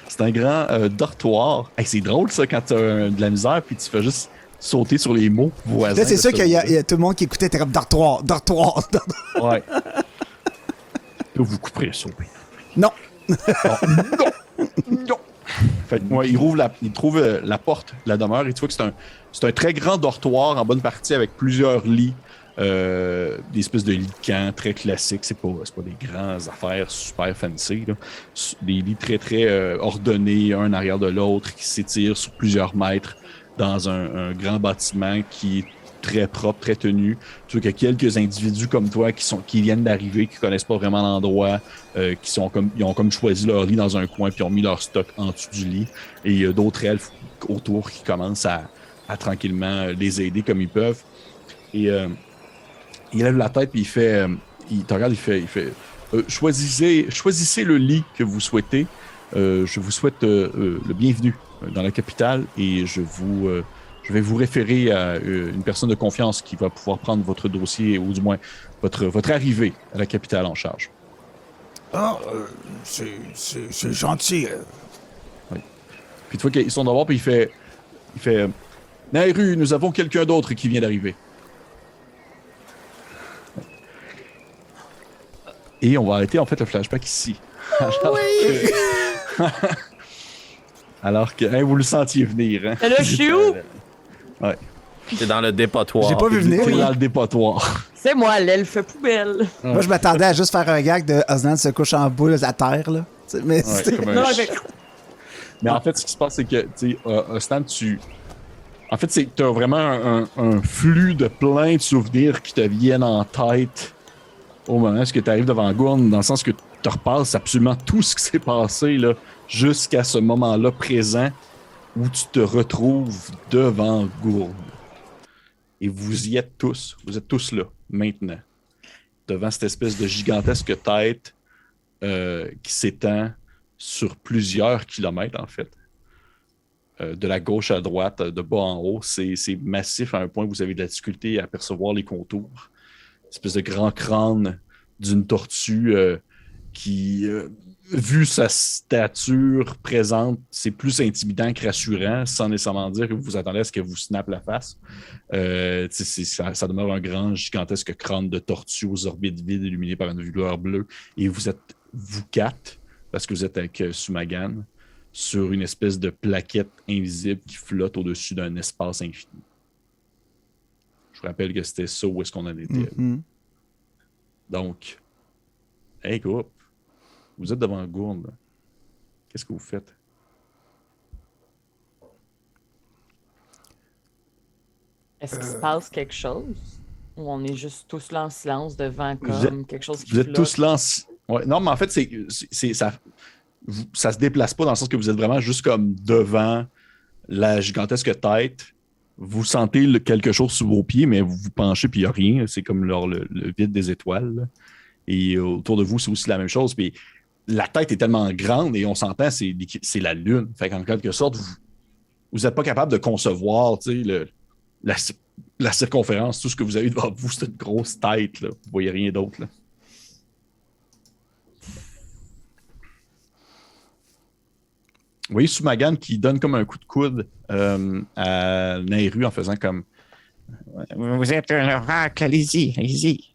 C'est un grand euh, dortoir. Hey, c'est drôle ça quand tu as de la misère puis tu fais juste sauter sur les mots voisins. Là, c'est sûr qu'il y, a- y tout le monde qui écoutait, comme dortoir, dortoir. dortoir. Ouais. Là, vous couperez ça. oui. Non. non! Non! Fait que, ouais, il, rouvre la, il trouve euh, la porte de la demeure et tu vois que c'est un, c'est un très grand dortoir en bonne partie avec plusieurs lits. Euh, des espèces de lits de camp très classiques. C'est pas, pas des grandes affaires super fancy. là. Des lits très, très euh, ordonnés, un arrière de l'autre, qui s'étirent sur plusieurs mètres dans un, un grand bâtiment qui est très propre, très tenu. Tu vois qu'il y a quelques individus comme toi qui, sont, qui viennent d'arriver, qui connaissent pas vraiment l'endroit, euh, qui sont comme, ils ont comme choisi leur lit dans un coin puis ont mis leur stock en dessous du lit. Et il y a d'autres elfes autour qui commencent à, à tranquillement les aider comme ils peuvent. Et euh, il lève la tête puis il fait, euh, il te regarde, il fait, il fait, euh, choisissez, choisissez le lit que vous souhaitez. Euh, je vous souhaite euh, le bienvenu dans la capitale et je vous, je vais vous référer à une personne de confiance qui va pouvoir prendre votre dossier ou du moins votre, votre arrivée à la capitale en charge. Ah, c'est gentil. Puis tu vois qu'ils sont d'abord, puis il fait. Il fait. Nairu, nous avons quelqu'un d'autre qui vient d'arriver. Et on va arrêter en fait le flashback ici. Alors que. Alors que. hein, vous le sentiez venir, hein? Là, je suis où? C'est dans le dépotoir. J'ai pas vu venir. dans le dépotoir. C'est moi, l'elfe poubelle. Moi, je m'attendais à juste faire un gag de Osnan se couche en boule à terre, là. Mais Ouais, c'est- comme un Non, mais Mais en fait, ce qui se passe, c'est que, tu sais, euh, Ostan, tu. En fait, c'est tu as vraiment un, un- un flux de plein de souvenirs qui te viennent en tête au moment où tu arrives devant Gourne, dans le sens que tu repasses absolument tout ce qui s'est passé jusqu'à ce moment-là présent où tu te retrouves devant Gourne. Et vous y êtes tous. Vous êtes tous là, maintenant. Devant cette espèce de gigantesque tête euh, qui s'étend sur plusieurs kilomètres, en fait. Euh, de la gauche à droite, de bas en haut, c'est massif à un point où vous avez de la difficulté à percevoir les contours. Espèce de grand crâne d'une tortue euh, qui, euh, vu sa stature présente, c'est plus intimidant que rassurant, sans nécessairement dire que vous vous attendez à ce que vous snappe la face. Euh, ça, ça demeure un grand, gigantesque crâne de tortue aux orbites vides illuminé par une lueur bleue. Et vous êtes, vous quatre, parce que vous êtes avec Sumagan, sur une espèce de plaquette invisible qui flotte au-dessus d'un espace infini. Je vous rappelle que c'était ça où est-ce qu'on en était. Mhm. Donc, hey groupe, vous êtes devant Gourne. là. Qu'est-ce que vous faites? est-ce qu'il se passe quelque chose? Ou on est juste tous là en silence devant comme êtes- quelque chose qui Vous êtes flotte? tous là. en Ouais, non, mais en fait, c'est, ça, ça se déplace pas dans le sens que vous êtes vraiment juste comme devant la gigantesque tête. Vous sentez quelque chose sous vos pieds, mais vous vous penchez puis il n'y a rien. C'est comme le, vide des étoiles. Et autour de vous, c'est aussi la même chose. Puis la tête est tellement grande et on s'entend, c'est, la Lune. Fait qu'en quelque sorte, vous n'êtes pas capable de concevoir la, ci- la circonférence. Tout ce que vous avez devant vous, c'est grosse tête. Là. Vous voyez rien d'autre. Vous voyez Sumagan qui donne comme un coup de coude euh, à Nairu en faisant comme Vous êtes un oracle, allez-y, allez-y.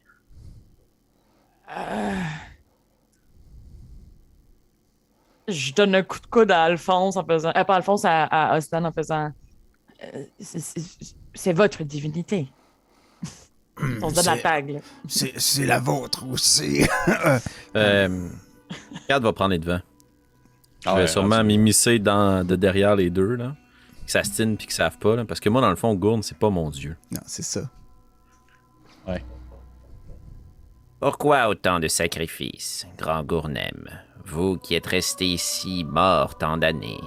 Je donne un coup de coude à Alphonse en faisant. Euh, pas Alphonse, à, à Ostan en faisant. euh, c'est- votre divinité. On se donne la c'est- tag. là. C'est la vôtre aussi. Euh, va prendre les devants. Je Ah vais ouais, sûrement m'immiscer dans, de derrière les deux, là. Qui s'astinent puis qui savent pas, là. Parce que moi, dans le fond, Gourne, c'est pas mon dieu. Non, c'est ça. Pourquoi autant de sacrifices, grand Gournem Vous qui êtes resté ici mort tant d'années?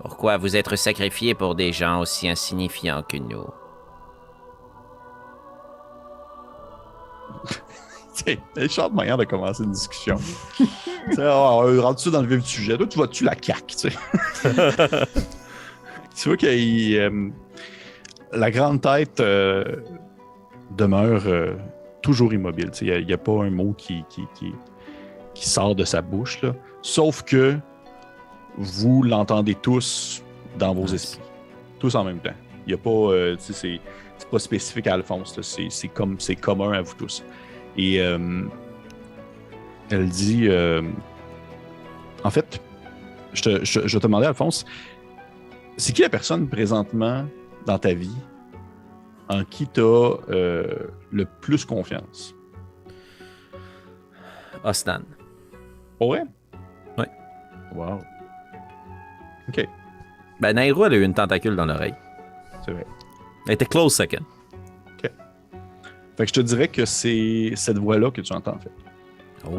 Pourquoi vous être sacrifié pour des gens aussi insignifiants que nous? C'est une méchante manière de commencer une discussion. on rentre-tu dans le vif du sujet? Toi, tu vois-tu la CAQ, tu vois que euh, la grande tête euh, demeure euh, toujours immobile. Il n'y a, pas un mot qui, qui, qui, qui sort de sa bouche, là. Sauf que vous l'entendez tous dans vos esprits. Tous en même temps. Il n'y a pas... c'est, pas spécifique à Alphonse. C'est, comme, c'est commun à vous tous. Et euh, elle dit euh, En fait, je te, je, je te demandais, Alphonse, c'est qui la personne présentement dans ta vie en qui tu as le plus confiance? Osnan. Pour vrai? Ouais. Wow. Ok, Ben, Nairo, elle a eu une tentacule dans l'oreille. c'est vrai. Elle était close second. Fait que je te dirais que c'est cette voix-là que tu entends, en fait. Oh.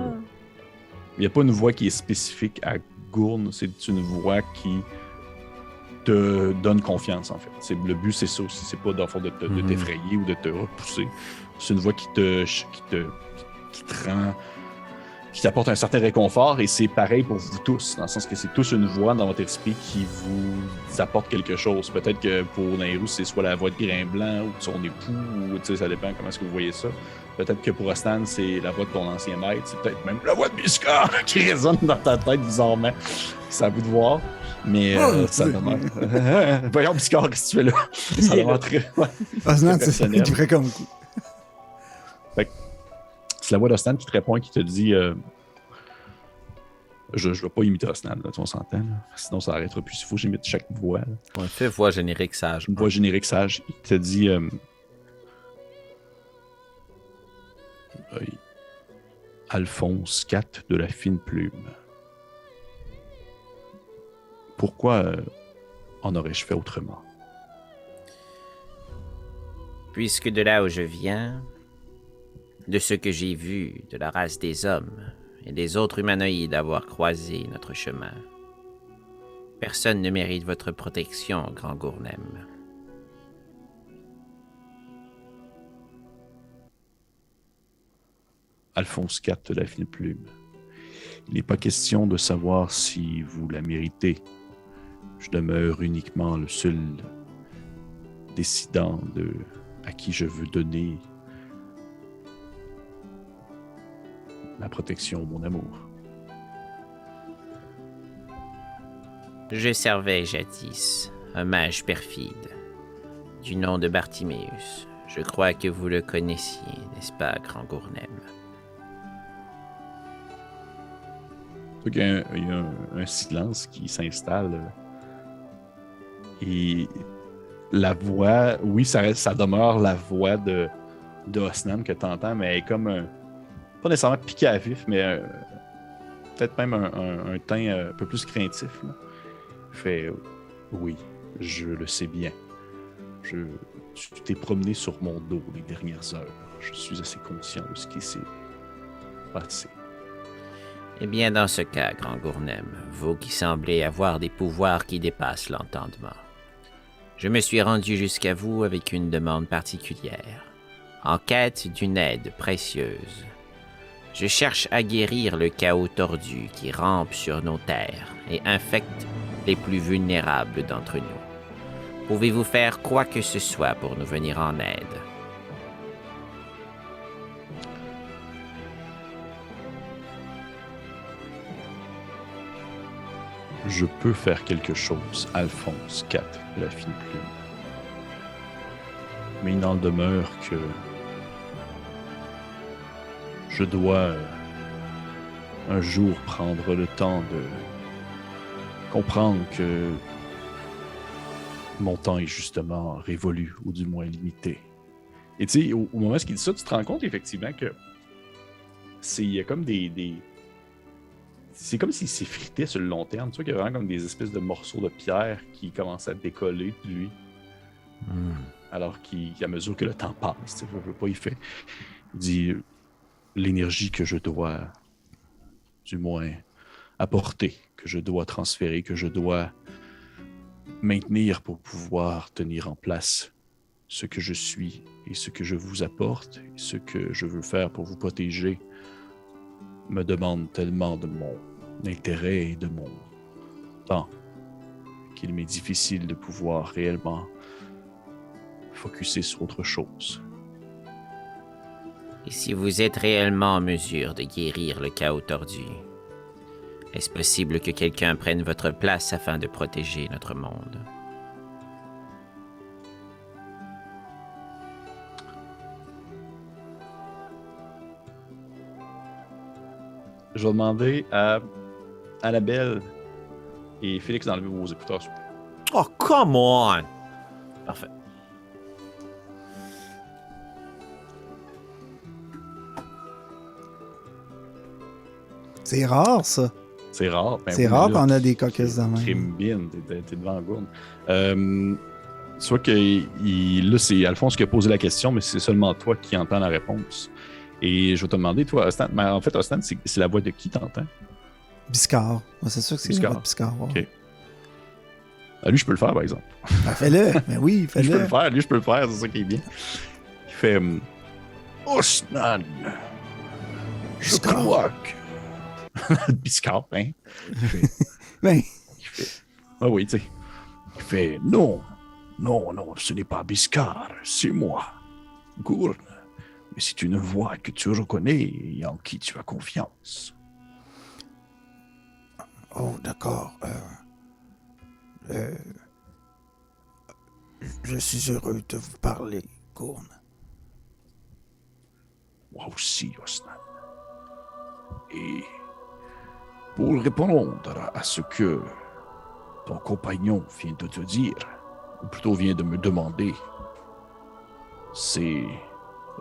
Il n'y a pas une voix qui est spécifique à Gourne, c'est une voix qui te donne confiance, en fait. C'est, le but, c'est ça aussi. C'est pas, dans le fond, de, de Mhm. t'effrayer ou de te repousser. C'est une voix qui te, qui te, qui te rend qui t'apporte un certain réconfort et c'est pareil pour vous tous, dans le sens que c'est tous une voix dans votre esprit qui vous apporte quelque chose. Peut-être que pour Nairou, c'est soit la voix de Grimblanc ou de son époux, ou tu sais, ça dépend comment est-ce que vous voyez ça. Peut-être que pour Ostan, c'est la voix de ton ancien maître, c'est peut-être même la voix de Biscar qui résonne dans ta tête bizarrement. C'est à vous de voir. Mais euh, Oh, ça demande. Voyons, Biscar, qu'est-ce que tu fais là? Ça demande très. ouais. Osnan, C'est c'est personnel. du vrai comme coup. C'est la voix d'Ostan qui te répond et qui te dit euh, Je ne vais pas imiter Ostan, là, on s'entend. Sinon, ça arrêtera plus. Il faut que j'imite chaque voix. là. On fait voix générique sage. Une voix générique sage. Il te dit euh, euh, Alphonse IV de la fine plume. Pourquoi euh, en aurais-je fait autrement? Puisque de là où je viens, de ce que j'ai vu de la race des hommes et des autres humanoïdes avoir croisé notre chemin, personne ne mérite votre protection, grand Gournem. Alphonse IV la fine plume. Il n'est pas question de savoir si vous la méritez. Je demeure uniquement le seul décidant de à qui je veux donner ma protection, mon amour. Je servais jadis un mage perfide, du nom de Bartiméus. Je crois que vous le connaissiez, n'est-ce pas, grand Gournem Il y a un, il y a un- un silence qui s'installe. Et la voix, oui, ça, demeure la voix de, de Osnan que tu entends, mais elle est comme un. Pas nécessairement piqué à vif, mais euh, peut-être même un, teint euh, un peu plus craintif. là. Fait euh, oui, je le sais bien. Je, tu t'es promené sur mon dos les dernières heures. Je suis assez conscient de ce qui s'est passé. Eh bien, dans ce cas, grand Gournem, vous qui semblez avoir des pouvoirs qui dépassent l'entendement, je me suis rendu jusqu'à vous avec une demande particulière, en quête d'une aide précieuse. Je cherche à guérir le chaos tordu qui rampe sur nos terres et infecte les plus vulnérables d'entre nous. Pouvez-vous faire quoi que ce soit pour nous venir en aide? Je peux faire quelque chose, Alphonse IV la fine plume. Mais il n'en demeure que je dois euh, un jour prendre le temps de comprendre que mon temps est justement révolu, ou du moins limité. Et tu sais, au, au moment où il dit ça, tu te rends compte effectivement que c'est comme des, des, c'est comme s'il s'effritait sur le long terme. Tu vois qu'il y a vraiment comme des espèces de morceaux de pierre qui commencent à décoller de lui. Hmm. Alors qu'à mesure que le temps passe, tu sais, je veux pas, il fait. Il dit l'énergie que je dois, du moins, apporter, que je dois transférer, que je dois maintenir pour pouvoir tenir en place ce que je suis et ce que je vous apporte et ce que je veux faire pour vous protéger me demande tellement de mon intérêt et de mon temps qu'il m'est difficile de pouvoir réellement focuser sur autre chose. Et si vous êtes réellement en mesure de guérir le chaos tordu, est-ce possible que quelqu'un prenne votre place afin de protéger notre monde? Je vais demander à Annabelle et Félix d'enlever vos écouteurs. Oh, come on! Parfait. C'est rare, ça. C'est rare. ben C'est oui, rare qu'on a des caucus de même. Crime bien, t'es- t'es devant la gourde. Euh, soit que il- là, c'est Alphonse qui a posé la question, mais c'est seulement toi qui entends la réponse. Et je vais te demander, toi, Ostan, mais en fait, Ostan, c'est la voix de qui t'entends? Biscard. Ouais, c'est sûr que c'est Biscard. le Biscard. ouais. Ok. Ah, lui, je peux le faire, par exemple. Ben, fais-le. Mais oui, Lui, je peux fais-le. le faire, lui, je peux le faire, c'est ça qui est bien. Il fait hum, Osnan, je crois que. Biscard, hein? Ben, Il fait. Ah oui, tu sais. Il fait Non, non, non, ce n'est pas Biscard, c'est moi, Gourne. Mais c'est une voix que tu reconnais et en qui tu as confiance. Oh, d'accord. euh, euh, je suis heureux de vous parler, Gourne. Moi aussi, Osnan. Et pour répondre à ce que ton compagnon vient de te dire, ou plutôt vient de me demander, c'est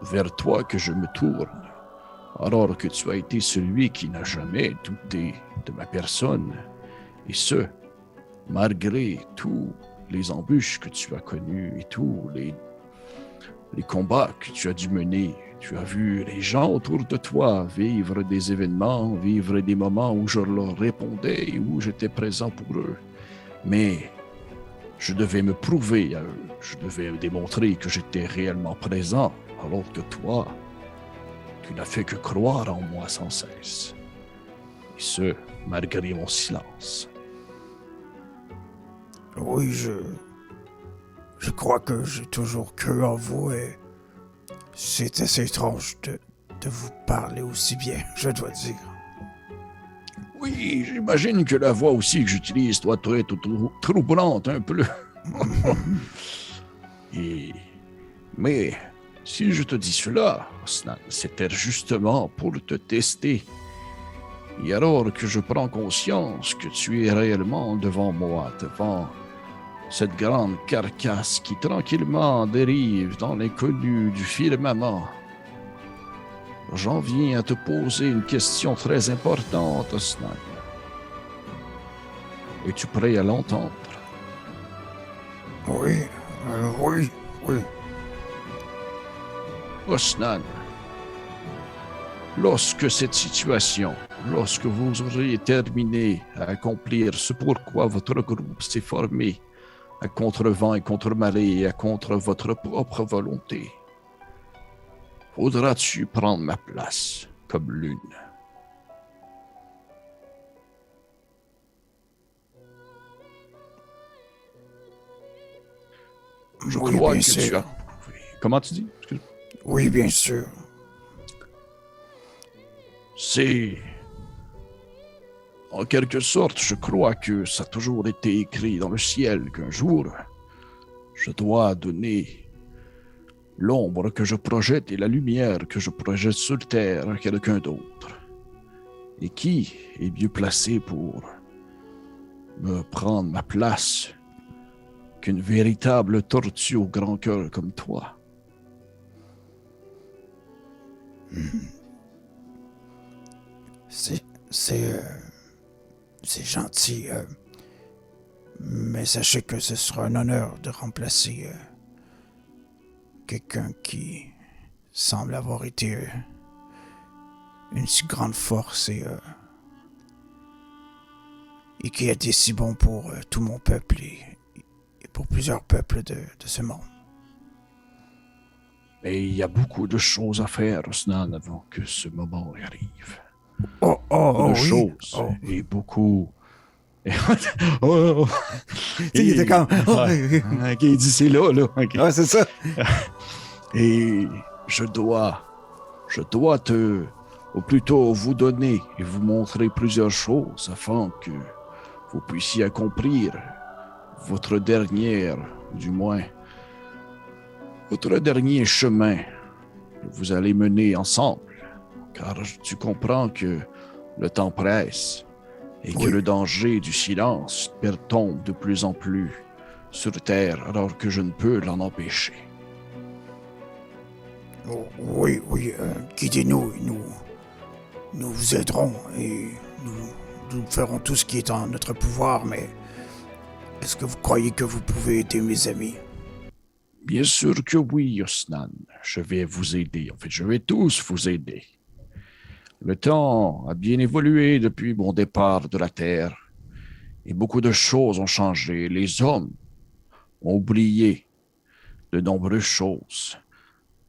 vers toi que je me tourne, alors que tu as été celui qui n'a jamais douté de ma personne, et ce, malgré tous les embûches que tu as connues et tous les les combats que tu as dû mener. Tu as vu les gens autour de toi vivre des événements, vivre des moments où je leur répondais où j'étais présent pour eux. Mais je devais me prouver à eux. Je devais démontrer que j'étais réellement présent, alors que toi, tu n'as fait que croire en moi sans cesse. Et ce, malgré mon silence. Oui, je. Je crois que j'ai toujours cru en vous et. C'est assez étrange de, de vous parler aussi bien, je dois dire. Oui, j'imagine que la voix aussi que j'utilise doit être trou- troublante un peu. Et... Mais si je te dis cela, c'était justement pour te tester. Et alors que je prends conscience que tu es réellement devant moi, devant cette grande carcasse qui tranquillement dérive dans l'inconnu du firmament, j'en viens à te poser une question très importante, Osnan. Es-tu prêt à l'entendre? Oui, euh, oui, oui. Osnan, lorsque cette situation, lorsque vous aurez terminé à accomplir ce pourquoi votre groupe s'est formé, à contre-vent et contre-marée et à contre votre propre volonté, faudra-tu prendre ma place comme lune? Je oui, crois bien que tu sûr. as... Comment tu dis? Oui, bien sûr. C'est... En quelque sorte, je crois que ça a toujours été écrit dans le ciel qu'un jour, je dois donner l'ombre que je projette et la lumière que je projette sur terre à quelqu'un d'autre. Et qui est mieux placé pour me prendre ma place qu'une véritable tortue au grand cœur comme toi? C'est. C'est. euh, c'est gentil. euh, mais sachez que ce sera un honneur de remplacer euh, quelqu'un qui semble avoir été euh, une si grande force et, et qui a été si bon pour tout mon peuple et, et pour plusieurs peuples de, ce monde. Mais il y a beaucoup de choses à faire, Osnan, avant que ce moment arrive. Oh, oh, Beaucoup oh, de oui. choses. Oh. Et beaucoup. Oh, oh, il était comme. Ok, il dit c'est là, là. Ouais, c'est ça. Et je dois, je dois te, ou plutôt vous donner et vous montrer plusieurs choses afin que vous puissiez accomplir votre dernière, du moins, votre dernier chemin que vous allez mener ensemble. Car tu comprends que le temps presse et que le danger du silence tombe de plus en plus sur terre alors que je ne peux l'en empêcher. Oh, oui, oui, euh, guidez-nous, nous, nous vous aiderons et nous, nous ferons tout ce qui est en notre pouvoir, mais est-ce que vous croyez que vous pouvez aider mes amis? Bien sûr que oui, Osnan. Je vais vous aider. En fait, je vais tous vous aider. Le temps a bien évolué depuis mon départ de la Terre et beaucoup de choses ont changé. Les hommes ont oublié de nombreuses choses,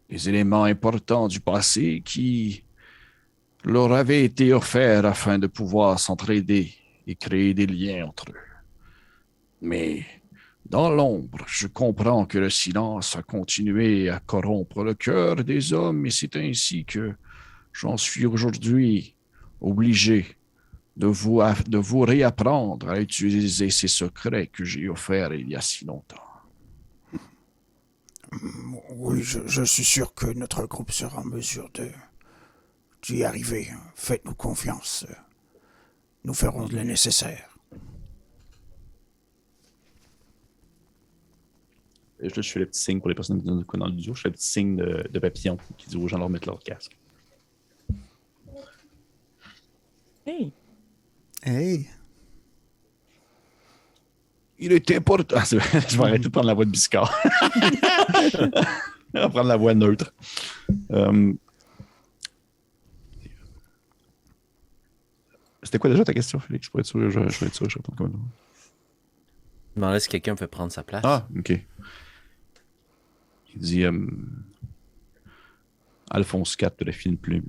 les éléments importants du passé qui leur avaient été offerts afin de pouvoir s'entraider et créer des liens entre eux. Mais dans l'ombre, je comprends que le silence a continué à corrompre le cœur des hommes et c'est ainsi que j'en suis aujourd'hui obligé de vous, de vous réapprendre à utiliser ces secrets que j'ai offerts il y a si longtemps. Oui, je, je suis sûr que notre groupe sera en mesure de d'y arriver. Faites-nous confiance. Nous ferons le nécessaire. Et Je, je fais le petit signe pour les personnes qui nous écoutent dans l'audio. Je fais le petit signe de, de papillon qui dit aux gens de remettre leur casque. Hey, Hey. Il est important. Ah, je vais arrêter de prendre la voix de Biscard. Je vais prendre la voix neutre. Euh, C'était quoi déjà ta question, Félix? Pour être sûr, je, je vais être sûr, je réponds comme ça. Je demandais si quelqu'un veut prendre sa place. Ah, ok. Il dit euh, Alphonse IV de la fine plume.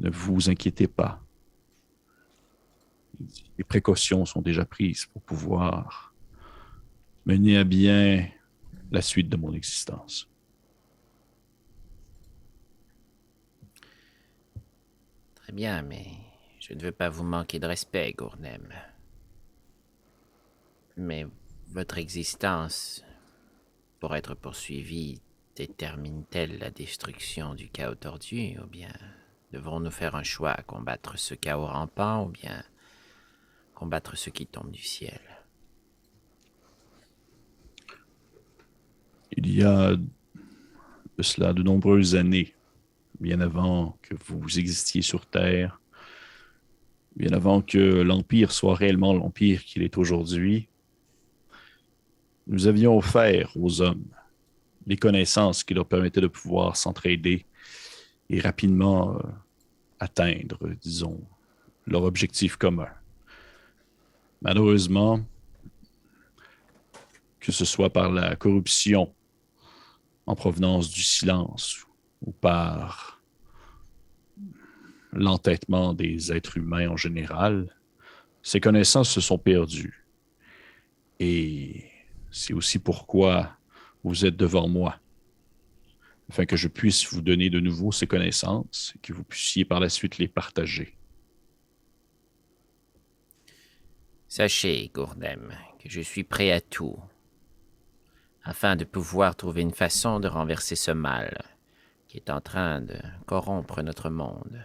Ne vous inquiétez pas. Les précautions sont déjà prises pour pouvoir mener à bien la suite de mon existence. Très bien, mais je ne veux pas vous manquer de respect, Gournem. Mais votre existence, pour être poursuivie, détermine-t-elle la destruction du chaos tordu, ou bien devrons-nous faire un choix combattre ce chaos rampant, ou bien combattre ce qui tombe du ciel? Il y a de cela de nombreuses années, bien avant que vous existiez sur Terre, bien avant que l'Empire soit réellement l'Empire qu'il est aujourd'hui, nous avions offert aux hommes les connaissances qui leur permettaient de pouvoir s'entraider et rapidement euh, atteindre, disons, leur objectif commun. Malheureusement, que ce soit par la corruption en provenance du silence ou par l'entêtement des êtres humains en général, ces connaissances se sont perdues. Et c'est aussi pourquoi vous êtes devant moi, afin que je puisse vous donner de nouveau ces connaissances et que vous puissiez par la suite les partager. Sachez, Gourdem, que je suis prêt à tout, afin de pouvoir trouver une façon de renverser ce mal qui est en train de corrompre notre monde.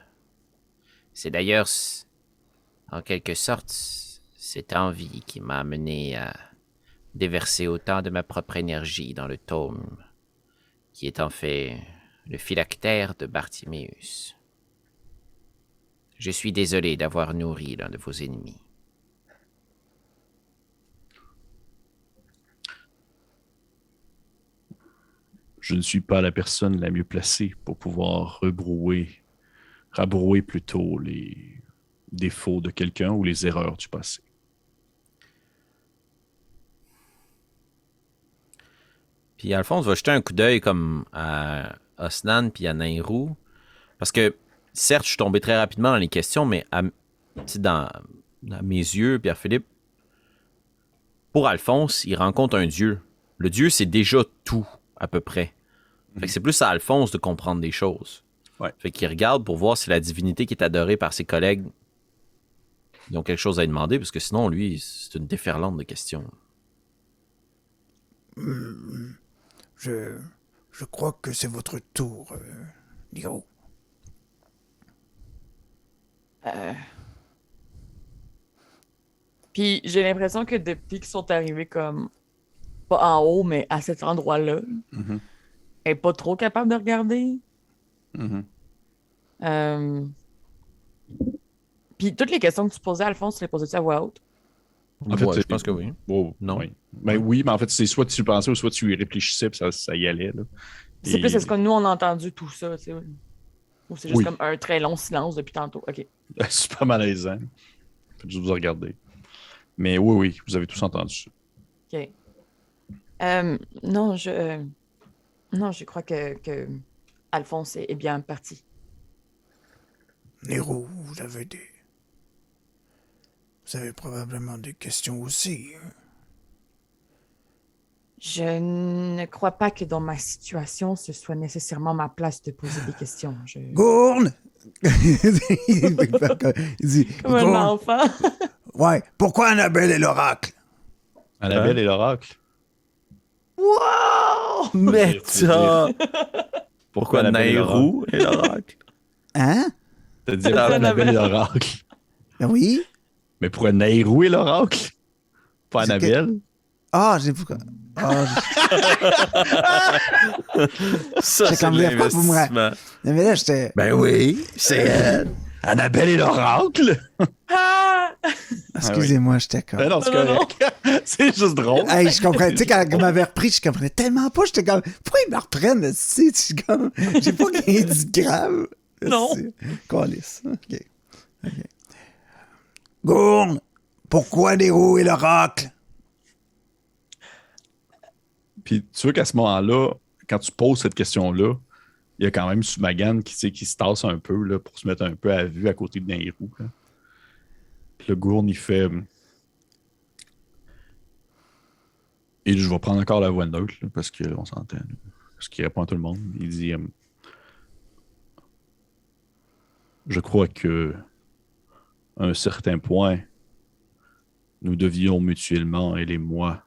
C'est d'ailleurs, en quelque sorte, cette envie qui m'a amené à déverser autant de ma propre énergie dans le tome, qui est en fait le phylactère de Bartiméus. Je suis désolé d'avoir nourri l'un de vos ennemis. Je ne suis pas la personne la mieux placée pour pouvoir rebrouer, rabrouer plutôt les défauts de quelqu'un ou les erreurs du passé. Puis Alphonse va jeter un coup d'œil comme à Osnan puis à Nairou. Parce que, certes, je suis tombé très rapidement dans les questions, mais à, dans, dans mes yeux, Pierre-Philippe, pour Alphonse, il rencontre un dieu. Le dieu, c'est déjà tout, à peu près. Fait que c'est plus à Alphonse de comprendre des choses. Ouais. Fait qu'il regarde pour voir si la divinité qui est adorée par ses collègues ils ont quelque chose à lui demander, parce que sinon, lui, c'est une déferlante de questions. Je, je crois que c'est votre tour, euh, Niro. Euh. Puis j'ai l'impression que depuis qu'ils sont arrivés comme pas en haut, mais à cet endroit-là, Mhm. elle est pas trop capable de regarder. Mhm. Euh, Puis toutes les questions que tu posais, Alphonse, tu les posais-tu à voix haute? En fait, Ouais, c'est- je pense que oui. Oh, Non. Oui. Ben oui, mais en fait, c'est soit tu y pensais ou soit tu y réfléchissais, puis ça, ça y allait. Là. C'est plus, est-ce que nous, on a entendu tout ça, tu sais? Ou c'est juste Oui. comme un très long silence depuis tantôt? OK. C'est pas malaisant. Faites juste vous regarder. Mais oui, oui, vous avez tous entendu ça. OK. Euh, non, je... euh, Non, je crois que, que Alphonse est, est bien parti. Nero, vous avez des. Vous avez probablement des questions aussi. hein. Je ne crois pas que dans ma situation, ce soit nécessairement ma place de poser des questions. Je... Gourne! il dit Comme un Gourne, enfant. Ouais, pourquoi Annabelle est l'oracle? Annabelle et l'oracle? wow! Méta! Pourquoi Annabelle et Nairou et l'oracle? Hein? T'as dit Annabelle et l'oracle? Ben oui? Mais pourquoi Nairou et l'oracle? Pas que- Annabelle? Ah, j'ai pourquoi. Ah, j'ai- Ça, C'est comme vous me l'investissement. Mais là, j'étais. Ben oui, c'est elle. Annabelle et l'oracle? Ah! Excusez-moi, j'étais comme. Ben non, c'est correct. juste drôle. Hey, je comprenais. Tu sais, quand il m'avait repris, je comprenais tellement pas. J'étais comme, pourquoi ils me reprennent? Tu sais, je suis comme, j'ai pas dit de grave. Non. Calice. OK. OK. Gourne, pourquoi Nero et l'oracle? Puis tu vois qu'à ce moment-là, quand tu poses cette question-là, il y a quand même Sumagan qui, qui se tasse un peu là, pour se mettre un peu à vue à côté de Nairou. là. Puis le gourne, il fait. Et je vais prendre encore la voix neutre là, parce qu'on s'entend. Parce qu'il répond à tout le monde. Il dit euh, Je crois que un certain point, nous devions mutuellement, elle et moi,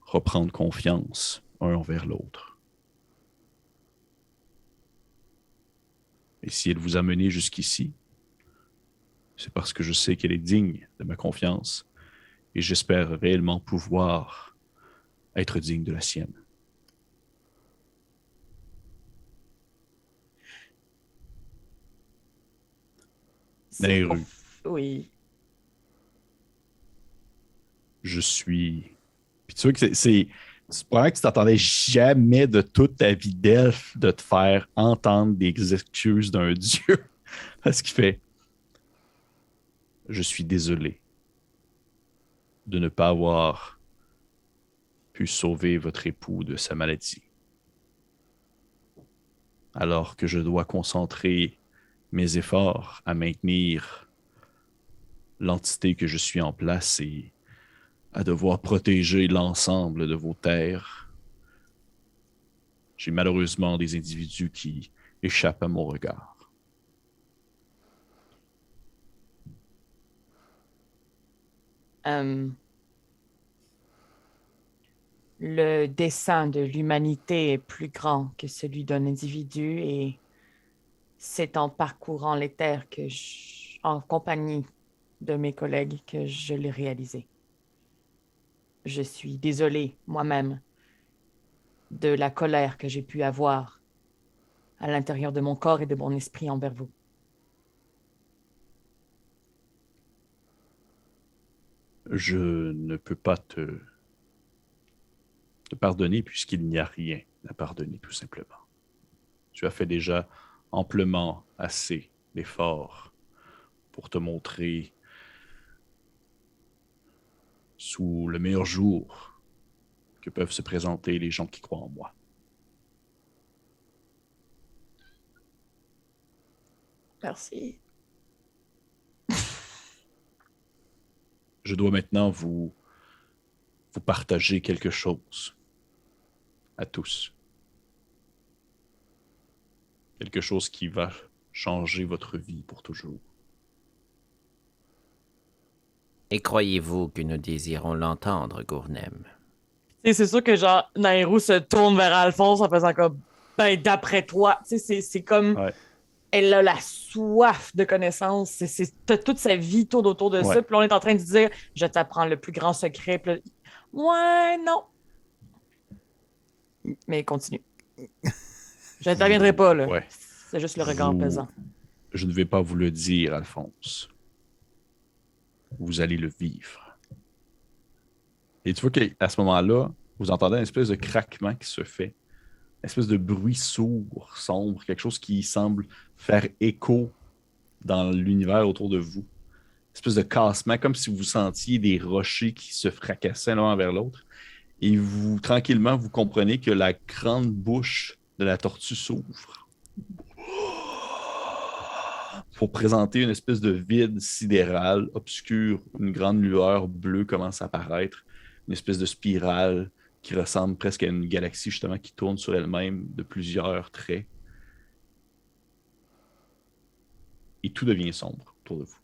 reprendre confiance un envers l'autre. Et si elle vous a mené jusqu'ici, c'est parce que je sais qu'elle est digne de ma confiance et j'espère réellement pouvoir être digne de la sienne. Oui. je suis. Puis tu vois que c'est- c'est. Probablement que tu t'attendais jamais de toute ta vie d'elfe de te faire entendre des excuses d'un dieu. Parce qu'il fait Je suis désolé de ne pas avoir pu sauver votre époux de sa maladie. Alors que je dois concentrer mes efforts à maintenir l'entité que je suis en place et à devoir protéger l'ensemble de vos terres. J'ai malheureusement des individus qui échappent à mon regard. Euh, le dessein de l'humanité est plus grand que celui d'un individu et c'est en parcourant les terres que je- en compagnie de mes collègues que je l'ai réalisé. Je suis désolée moi-même de la colère que j'ai pu avoir à l'intérieur de mon corps et de mon esprit envers vous. Je ne peux pas te, te pardonner puisqu'il n'y a rien à pardonner tout simplement. Tu as fait déjà amplement assez d'efforts pour te montrer sous le meilleur jour que peuvent se présenter les gens qui croient en moi. Merci. Je dois maintenant vous, vous partager quelque chose à tous. Quelque chose qui va changer votre vie pour toujours. Et croyez-vous que nous désirons l'entendre, Gournem? Tu sais, c'est sûr que genre Nairou se tourne vers Alphonse en faisant comme ben d'après toi, tu sais c'est- c'est comme Ouais. elle a la soif de connaissances, c'est toute sa vie tourne autour de ça, puis on est en train de dire je t'apprends le plus grand secret, puis là, ouais, non. Mais continue. Je n'interviendrai pas là. Ouais. C'est juste le regard Vous- pesant. Je ne vais pas vous le dire, Alphonse. Vous allez le vivre. Et tu vois qu'à ce moment-là, vous entendez une espèce de craquement qui se fait, une espèce de bruit sourd, sombre, quelque chose qui semble faire écho dans l'univers autour de vous. Une espèce de cassement, comme si vous sentiez des rochers qui se fracassaient l'un vers l'autre. Et vous, tranquillement, vous comprenez que la grande bouche de la tortue s'ouvre pour présenter une espèce de vide sidéral, obscur. Une grande lueur bleue commence à apparaître, une espèce de spirale qui ressemble presque à une galaxie justement qui tourne sur elle-même de plusieurs traits. Et tout devient sombre autour de vous.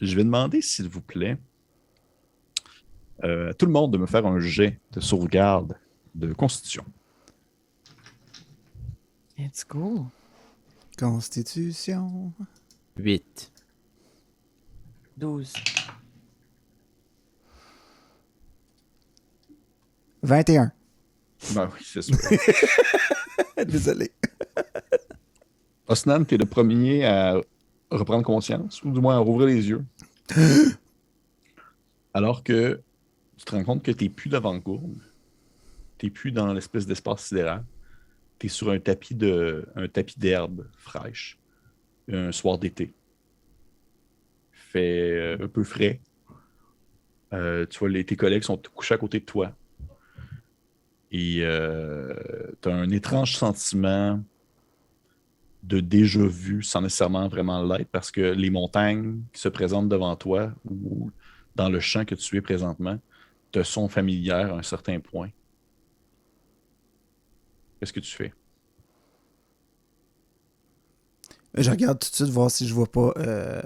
Je vais demander, s'il vous plaît, euh, à tout le monde de me faire un jet de sauvegarde de constitution. Let's go. Constitution. 8. 12. 21. Ben oui, c'est sûr. Désolé. Osnan, tu es le premier à reprendre conscience, ou du moins à rouvrir les yeux. Alors que tu te rends compte que tu n'es plus devant Gourne. Tu n'es plus dans l'espèce d'espace sidéral. Tu es sur un tapis de tapis d'herbe fraîche. Un soir d'été. Fait euh, un peu frais. Euh, tu vois, les, tes collègues sont couchés à côté de toi. Et tu as un étrange sentiment de déjà vu sans nécessairement vraiment l'être parce que les montagnes qui se présentent devant toi ou dans le champ que tu es présentement te sont familières à un certain point. Qu'est-ce que tu fais? Je regarde tout de suite voir si je vois pas euh,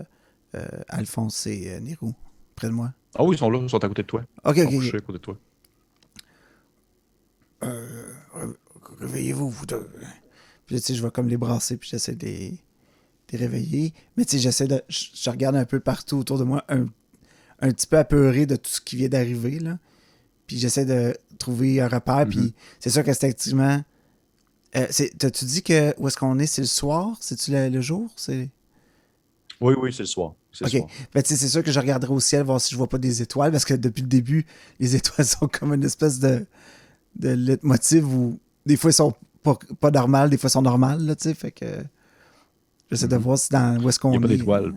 euh, Alphonse et euh, Nero près de moi. Ah oui, ils sont là, ils sont à côté de toi. Ok, Ils sont ok. couchés ok. à côté de toi. Euh, ré- réveillez-vous, vous deux. Puis là, tu sais, je vais comme les brasser, puis j'essaie de les, de les réveiller. Mais tu sais, j'essaie de. Je, je regarde un peu partout autour de moi, un, un petit peu apeuré de tout ce qui vient d'arriver, là. Puis j'essaie de trouver un repère, puis c'est sûr qu'instinctivement. Euh, T'as-tu dit que où est-ce qu'on est? C'est le soir? C'est-tu le, le jour? C'est. Oui, oui, c'est le soir. Ok. Ben, tu c'est sûr que je regarderai au ciel voir si je vois pas des étoiles, parce que depuis le début, les étoiles sont comme une espèce de, de leitmotiv où des fois, ils sont pas, pas normales, des fois, ils sont normales, là, tu sais. Fait que j'essaie de Mhm. voir si dans, où est-ce qu'on Il est. n'y a pas d'étoiles.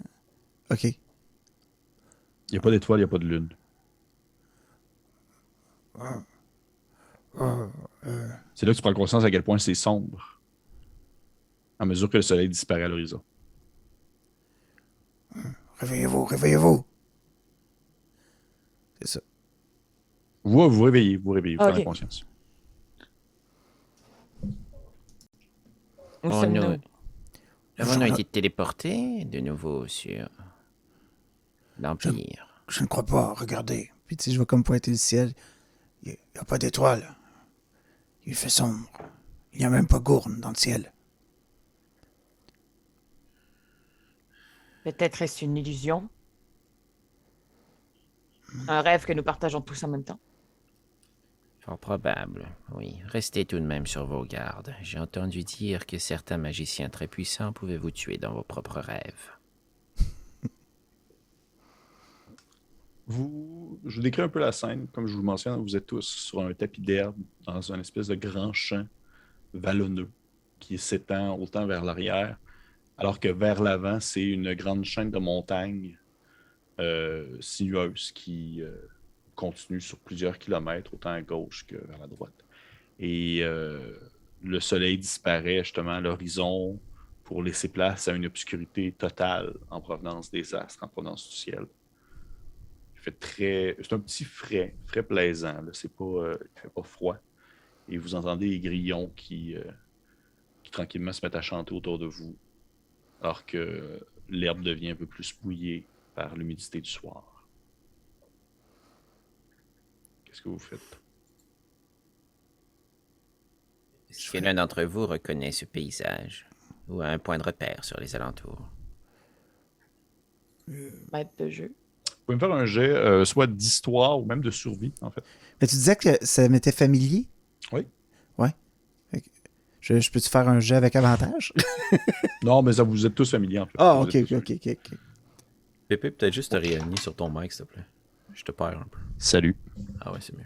Ok. Il n'y a pas d'étoiles, il n'y a pas de lune. Euh, euh, C'est là que tu prends conscience à quel point c'est sombre. À mesure que le soleil disparaît à l'horizon. réveillez-vous, réveillez-vous. C'est ça. Vous vous réveillez, vous réveillez, vous Ok. prenez conscience. Où Oh, nous- Avons-nous Je- été téléportés de nouveau sur l'Empire Je ne crois pas, regardez. Puis tu sais, je vais comme pointer le ciel. Il n'y a pas d'étoiles. Il fait sombre. Il n'y a même pas gourne dans le ciel. Peut-être est-ce une illusion? Un rêve que nous partageons tous en même temps? Fort probable, oui. Restez tout de même sur vos gardes. J'ai entendu dire que certains magiciens très puissants pouvaient vous tuer dans vos propres rêves. Vous, je vous décris un peu la scène. Comme je vous mentionne, vous êtes tous sur un tapis d'herbe dans un espèce de grand champ vallonneux qui s'étend autant vers l'arrière, alors que vers l'avant, c'est une grande chaîne de montagnes euh, sinueuses qui euh, continue sur plusieurs kilomètres, autant à gauche que vers la droite. Et euh, le soleil disparaît justement à l'horizon pour laisser place à une obscurité totale en provenance des astres, en provenance du ciel. Il fait très. C'est un petit frais, frais plaisant. Là. C'est pas, euh, il fait pas froid. Et vous entendez les grillons qui, euh, qui tranquillement se mettent à chanter autour de vous, alors que l'herbe devient un peu plus mouillée par l'humidité du soir. Qu'est-ce que vous faites? Est-ce que l'un d'entre vous reconnaît ce paysage ou a un point de repère sur les alentours? Maître de jeu. Vous pouvez me faire un jet, euh, soit d'histoire ou même de survie, en fait. Mais tu disais que ça m'était familier? Oui. Ouais. Je, je peux-tu faire un jeu avec avantage? Non, mais ça vous êtes tous familiers en fait. Ah, ok, ok, ok, ok. Pépé, peut-être juste te réaligner sur ton mic, s'il te plaît. Je te perds un peu. Salut. Ah ouais, c'est mieux.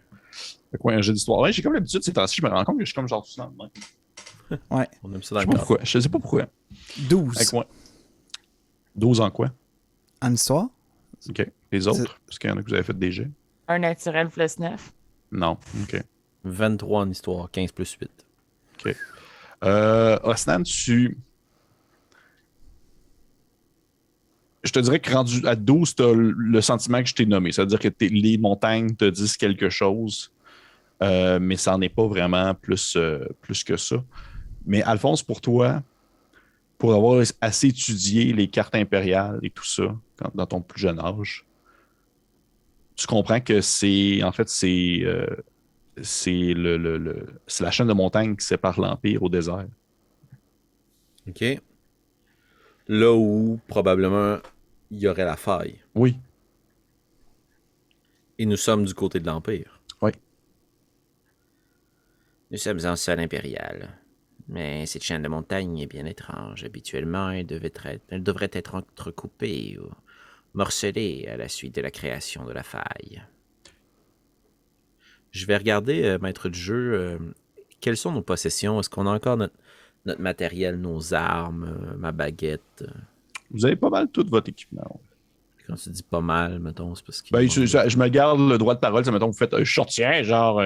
Fait quoi, un jeu d'histoire? Ouais, j'ai comme l'habitude ces temps-ci, je me rends compte que je suis comme genre tout dans le même. Ouais. On aime ça Je dans sais le pas pourquoi. Je sais pas pourquoi. 12 Avec moi. 12 en quoi? en histoire? OK. Les autres? Parce qu'il y en a que vous avez fait des jets. Un naturel plus neuf. Non. OK. 23 en histoire, 15 plus 8. Euh, Osnan, tu. Je te dirais que rendu à 12, tu as le sentiment que je t'ai nommé. C'est-à-dire que les montagnes te disent quelque chose, euh, mais ça n'en est pas vraiment plus, euh, plus que ça. Mais Alphonse, pour toi, pour avoir assez étudié les cartes impériales et tout ça quand- dans ton plus jeune âge, tu comprends que c'est. En fait, c'est. euh, c'est le, le- le- c'est la chaîne de montagnes qui sépare l'Empire au désert. OK. Là où, probablement, il y aurait la faille. Oui. Et nous sommes du côté de l'Empire. Nous sommes en sol impérial. Mais cette chaîne de montagne est bien étrange. Habituellement, elle, devait être, elle devrait être entrecoupée ou morcelée à la suite de la création de la faille. Je vais regarder, euh, maître du jeu, euh, quelles sont nos possessions? Est-ce qu'on a encore notre, notre matériel, nos armes, euh, ma baguette? Vous avez pas mal tout votre équipement. Quand tu dis pas mal, mettons, c'est parce Ben, je, je- je me garde le droit de parole. Ça, mettons, vous faites un shortier, genre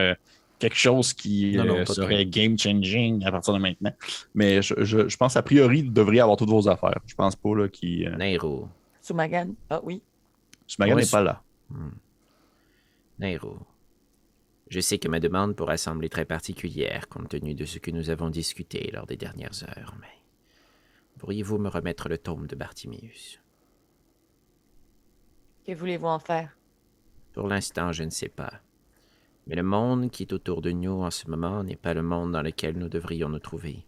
quelque chose qui Non, non, pas de serait game-changing à partir de maintenant. Mais je, je- pense, a priori, vous devriez avoir toutes vos affaires. Je pense pas là, qu'il. Nairo, Sumagan. Ah oui. Ouais, n'est pas là. Nairo. Je sais que ma demande pourra sembler très particulière compte tenu de ce que nous avons discuté lors des dernières heures, mais pourriez-vous me remettre le tome de Bartimius? Que voulez-vous en faire? Pour l'instant, je ne sais pas. Mais le monde qui est autour de nous en ce moment n'est pas le monde dans lequel nous devrions nous trouver.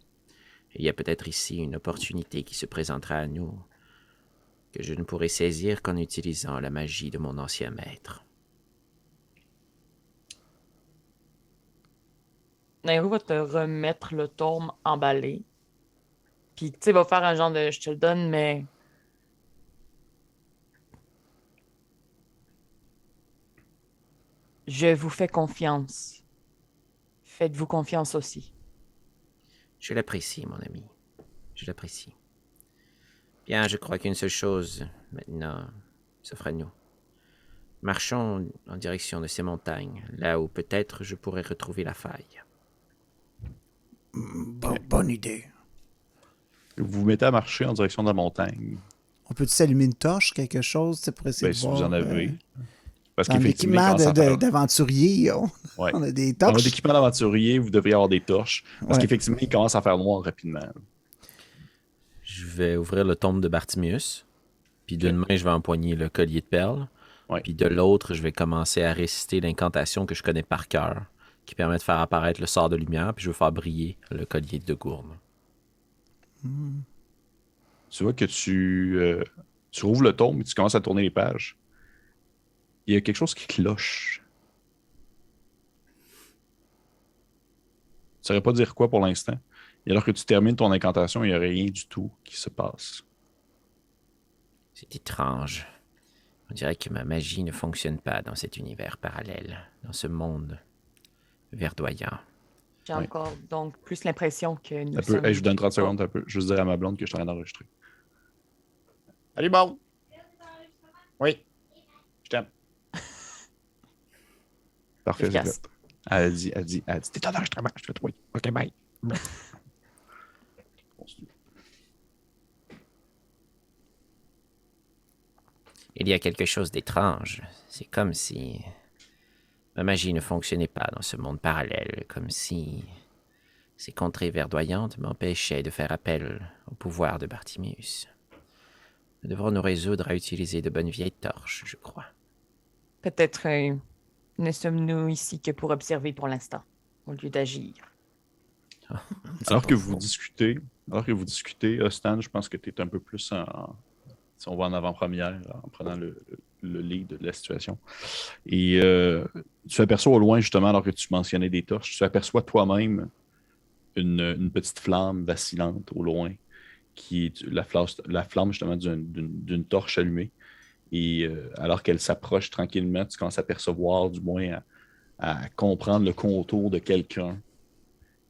Il y a peut-être ici une opportunité qui se présentera à nous que je ne pourrai saisir qu'en utilisant la magie de mon ancien maître. Nairo va te remettre le tome emballé. Puis, tu sais, va faire un genre de je te le donne, mais. Je vous fais confiance. Faites-vous confiance aussi. Je l'apprécie, mon ami. Je l'apprécie. Bien, je crois qu'une seule chose maintenant s'offre à nous. Marchons en direction de ces montagnes, là où peut-être je pourrais retrouver la faille. Bon- bonne idée. Vous vous mettez à marcher en direction de la montagne. On peut-tu s'allumer une torche, quelque chose, pour essayer Ben, de si voir, vous en avez. euh, Parce dans qu'effectivement, l'équipement à de- de- faire- d'aventurier, on, Ouais. on a des Dans torches. équipement d'aventurier, vous devriez avoir des torches. Parce Ouais. qu'effectivement, il commence à faire noir rapidement. Je vais ouvrir le tombe de Bartimius. Puis d'une main, je vais empoigner le collier de perles. Ouais. Puis de l'autre, je vais commencer à réciter l'incantation que je connais par cœur, qui permet de faire apparaître le sort de lumière, puis je vais faire briller le collier de gourne. Tu vois que tu, euh, tu rouvres le tome et tu commences à tourner les pages. Il y a quelque chose qui cloche. Tu ne saurais pas dire quoi pour l'instant. Et alors que tu termines ton incantation, il n'y a rien du tout qui se passe. C'est étrange. On dirait que ma magie ne fonctionne pas dans cet univers parallèle, dans ce monde verdoyant. J'ai Ouais. encore donc plus l'impression que nous Un peu, sommes... hey, je vous donne 30 secondes, un peu. Je veux dire à ma blonde que je suis en train d'enregistrer. Allez, bon. Oui. Je t'aime. Parfait, fait. Elle dit, elle dit, elle dit, t'es en enregistrement. Je fais oui. Ok, bye. Il y a quelque chose d'étrange. C'est comme si ma magie ne fonctionnait pas dans ce monde parallèle, comme si ces contrées verdoyantes m'empêchaient de faire appel au pouvoir de Bartimius. Nous devrons nous résoudre à utiliser de bonnes vieilles torches, je crois. Peut-être euh, ne sommes-nous ici que pour observer pour l'instant, au lieu d'agir? Alors que vous discutez, alors que vous discutez, Stan, je pense que tu es un peu plus en. Si on va en avant-première, en prenant le, le de la situation. Et euh, tu aperçois au loin, justement, alors que tu mentionnais des torches, tu aperçois toi-même une, petite flamme vacillante au loin, qui est la, flamme, la flamme justement d'une- torche allumée. Et euh, alors qu'elle s'approche tranquillement, tu commences à percevoir, du moins à, à comprendre le contour de quelqu'un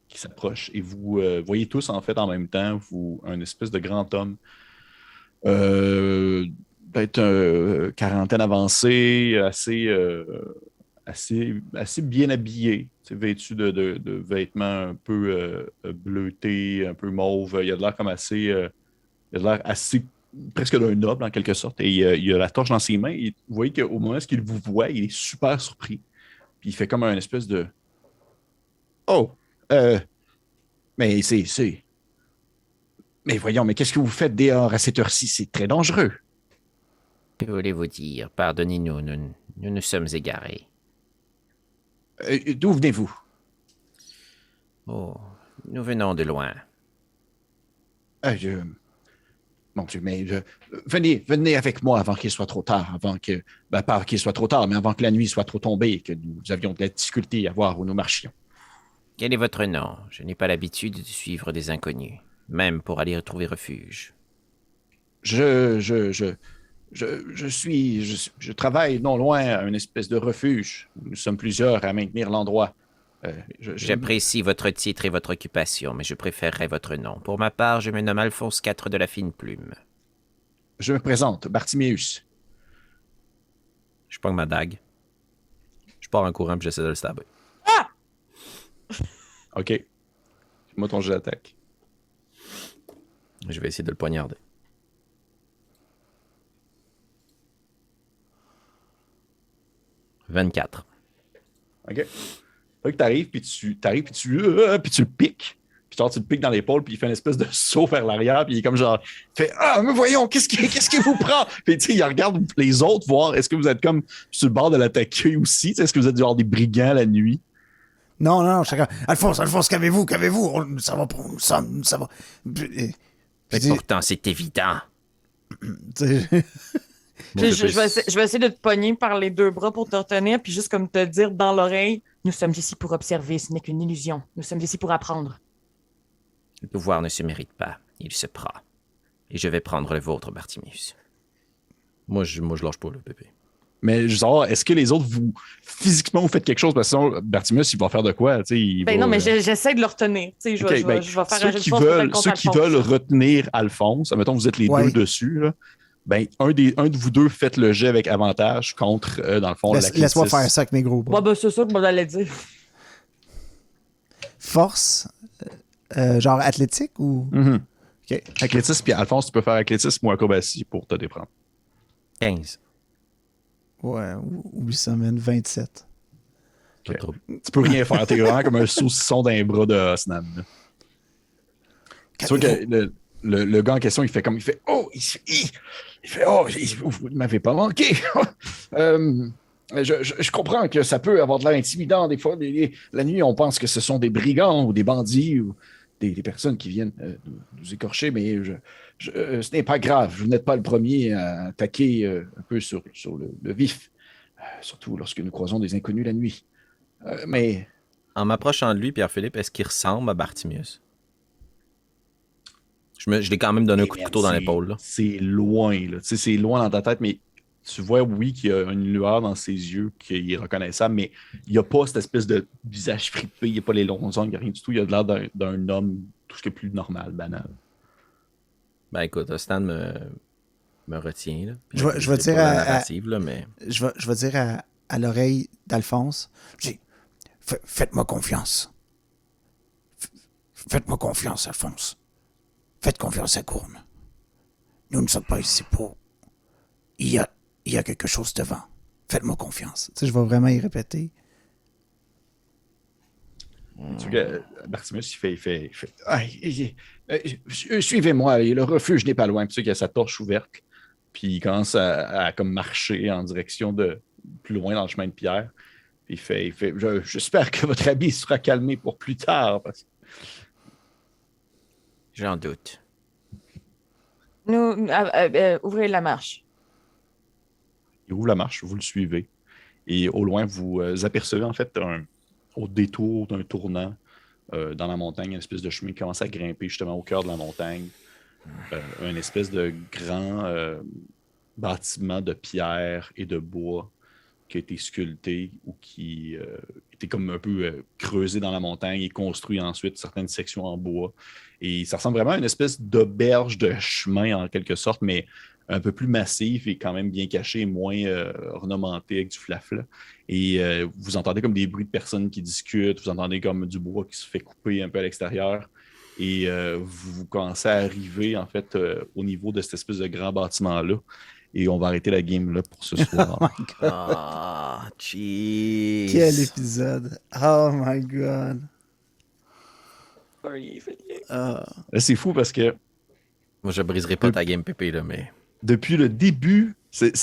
qui s'approche. Et vous euh, voyez tous, en fait, en même temps, vous, un espèce de grand homme, euh, peut-être euh, quarantaine avancée, assez, euh, assez, assez bien habillé, vêtu de, de- vêtements un peu euh, bleutés, un peu mauve. Il a de l'air comme assez. il a l'air assez. presque d'un noble en quelque sorte. Et il a la torche dans ses mains. Et vous voyez qu'au moment où il vous voit, il est super surpris. Puis il fait comme un espèce de. Oh! Mais c'est. c'est- Mais voyons, mais qu'est-ce que vous faites dehors à cette heure-ci? C'est très dangereux. Que voulez-vous dire? Pardonnez-nous, nous, nous nous sommes égarés. Euh, D'où venez-vous? Oh, nous venons de loin. Euh, je- Mon Dieu, mais je- venez, venez avec moi avant qu'il soit trop tard, avant que, ben, pas qu'il soit trop tard, mais avant que la nuit soit trop tombée et que nous avions de la difficulté à voir où nous marchions. Quel est votre nom? Je n'ai pas l'habitude de suivre des inconnus, même pour aller retrouver refuge. Je, je, je, je, je suis, je, je travaille non loin à une espèce de refuge. Nous sommes plusieurs à maintenir l'endroit. Euh, je- je- J'apprécie votre titre et votre occupation, mais je préférerais votre nom. Pour ma part, je me nomme Alphonse IV de la Fine Plume. je me présente, Bartiméus. Je prends ma dague. Je pars en courant puis j'essaie de le stabber. OK. Moi, ton jeu d'attaque. Je vais essayer de le poignarder. « 24. OK. Fait que t'arrives, puis tu t'arrives, puis tu, euh, puis tu le piques. Puis genre, tu le piques dans l'épaule, puis il fait une espèce de saut vers l'arrière, puis il est comme genre, fait Ah, mais voyons, qu'est-ce qui, qu'est-ce qui vous prend? Puis tu sais, il regarde les autres, voir est-ce que vous êtes comme sur le bord de l'attaquer aussi? Est-ce que vous êtes genre des brigands la nuit? Non, non, chacun. Alphonse, Alphonse, qu'avez-vous, qu'avez-vous? Ça va pour nous, ça, ça va. Mais puis, pourtant, c'est évident. tu sais, Mon Je, je- vais essayer, je vais essayer de te pogner par les deux bras pour te retenir, puis juste comme te dire dans l'oreille, nous sommes ici pour observer, ce n'est qu'une illusion. Nous sommes ici pour apprendre. Le pouvoir ne se mérite pas, il se prend. Et je vais prendre le vôtre, Bartimius. Moi, je, moi, je lâche pas, le pépé. Mais genre, est-ce que les autres, vous, physiquement, vous faites quelque chose? Parce que sinon, Bertimus, il va faire de quoi? Tu sais, il Ben va, non, mais euh, j'essaie de le retenir. Tu sais, je, vais- OK, je vais, ben, je vais faire ceux un qui veulent, ceux qui Alphonse. veulent retenir Alphonse, admettons, vous êtes les Ouais. deux dessus, là, ben, un, des, un de vous deux faites le jet avec avantage contre, euh, dans le fond, laisse- l'athlétisme. Laisse-moi faire ça avec mes gros bras. Ouais, ben c'est ça que je m'allais dire. Force, euh, genre athlétique ou? Ok. Athlétisme, puis Alphonse, tu peux faire athlétisme ou acrobatie pour te déprendre. 15. Ouais, ou- oublie ça, man. 27. Pas trop. Tu peux rien faire. T'es vraiment comme un saucisson d'un bras de Osnan. là. Tu vois que le, le- le gars en question, il fait comme il fait Oh, il, il- il fait Oh, il- vous ne m'avez pas manqué. Euh, je, je- je comprends que ça peut avoir de l'air intimidant des fois. les- les- la nuit, on pense que ce sont des brigands ou des bandits ou des, des personnes qui viennent euh, nous, nous écorcher, mais je- je- euh, ce n'est pas grave. Vous n'êtes pas le premier à attaquer euh, un peu sur, sur le, le vif, euh, surtout lorsque nous croisons des inconnus la nuit. Euh, mais En m'approchant de lui, Pierre-Philippe, est-ce qu'il ressemble à Bartimius? Je, me- je l'ai quand même donné un coup de couteau dans l'épaule. là. C'est loin, là. Tu sais, c'est loin dans ta tête, mais tu vois, oui, qu'il y a une lueur dans ses yeux qui est reconnaissable, mais il n'y a pas cette espèce de visage fripé, il n'y a pas les longs ongles, il n'y a rien du tout. Il a l'air d'un- d'un homme, tout ce qui est plus normal, banal. Ben écoute, Stan me, me retient. Là. Je vais- je vais C'est dire à- la à- narrative, là, mais Je vais, je vais dire à, à l'oreille d'Alphonse. Faites-moi confiance. Faites-moi confiance, Alphonse. Faites confiance à Gourne. Nous ne sommes pas ici pour. Il y a, il y a quelque chose devant. Faites-moi confiance. Tu sais, je vais vraiment y répéter. Tu vois que euh, Bartimus, il fait. Il fait, il fait eh, su- Suivez-moi, le refuge n'est pas loin. tu sais qu'il a sa torche ouverte, puis il commence à, à comme marcher en direction de plus loin dans le chemin de pierre. Puis il fait, il fait Je- J'espère que votre ami sera calmé pour plus tard. parce que- J'en doute. Nous, euh, euh, euh, ouvrez la marche. il ouvre la marche, vous le suivez. Et au loin, vous euh, apercevez en fait un- au détour d'un tournant euh, dans la montagne, une espèce de chemin qui commence à grimper justement au cœur de la montagne. Euh, un espèce de grand euh, bâtiment de pierre et de bois qui a été sculpté ou qui euh, était comme un peu creusé dans la montagne et construit ensuite certaines sections en bois. Et ça ressemble vraiment à une espèce d'auberge de chemin en quelque sorte, mais un peu plus massif et quand même bien caché, moins euh, ornementé avec du flafla. Et euh, vous entendez comme des bruits de personnes qui discutent, vous entendez comme du bois qui se fait couper un peu à l'extérieur. Et euh, vous commencez à arriver en fait euh, au niveau de cette espèce de grand bâtiment-là. Et on va arrêter la game là pour ce soir. Ah, jeez. Quel épisode. Oh my god. Ah. Là, C'est fou parce que Moi, je briserai pas ta game pépé, là, mais. Depuis le début, c'est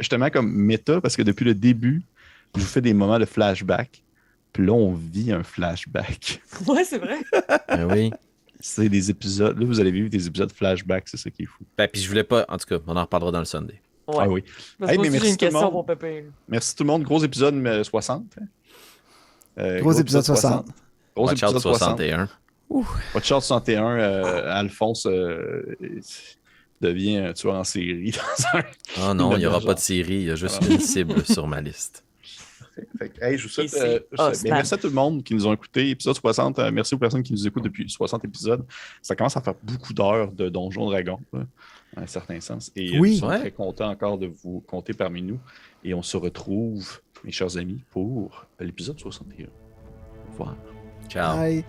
justement comme méta parce que depuis le début, je vous fais des moments de flashback. Puis là, on vit un flashback. Ouais, c'est vrai. Ben oui. C'est des épisodes. Là, vous allez vivre des épisodes flashback, c'est ça qui est fou. Ben, puis je voulais pas. En tout cas, on en reparlera dans le Sunday. Ouais. Ah oui. Hey, mais merci une tout le question pour Pépé. Merci tout le monde. Gros épisode euh, 60. hein. Euh, Gros épisode 60. Gros Watch épisode 60. 61. Watch Out 61. euh, Alphonse euh, devient un tueur en série. Dans un... Oh non, il n'y aura Genre. pas de série. Il y a juste une cible sur ma liste. Fait que, hey, je vous souhaite. Euh, je- merci à tout le monde qui nous ont écoutés. Épisode 60. euh, merci aux personnes qui nous écoutent depuis 60 épisodes. Ça commence à faire beaucoup d'heures de Donjon Dragon, là, dans un certain sens. Et euh, Oui. nous sommes Ouais. très contents encore de vous compter parmi nous. Et on se retrouve, mes chers amis, pour l'épisode 61. Au revoir. Ciao. Bye.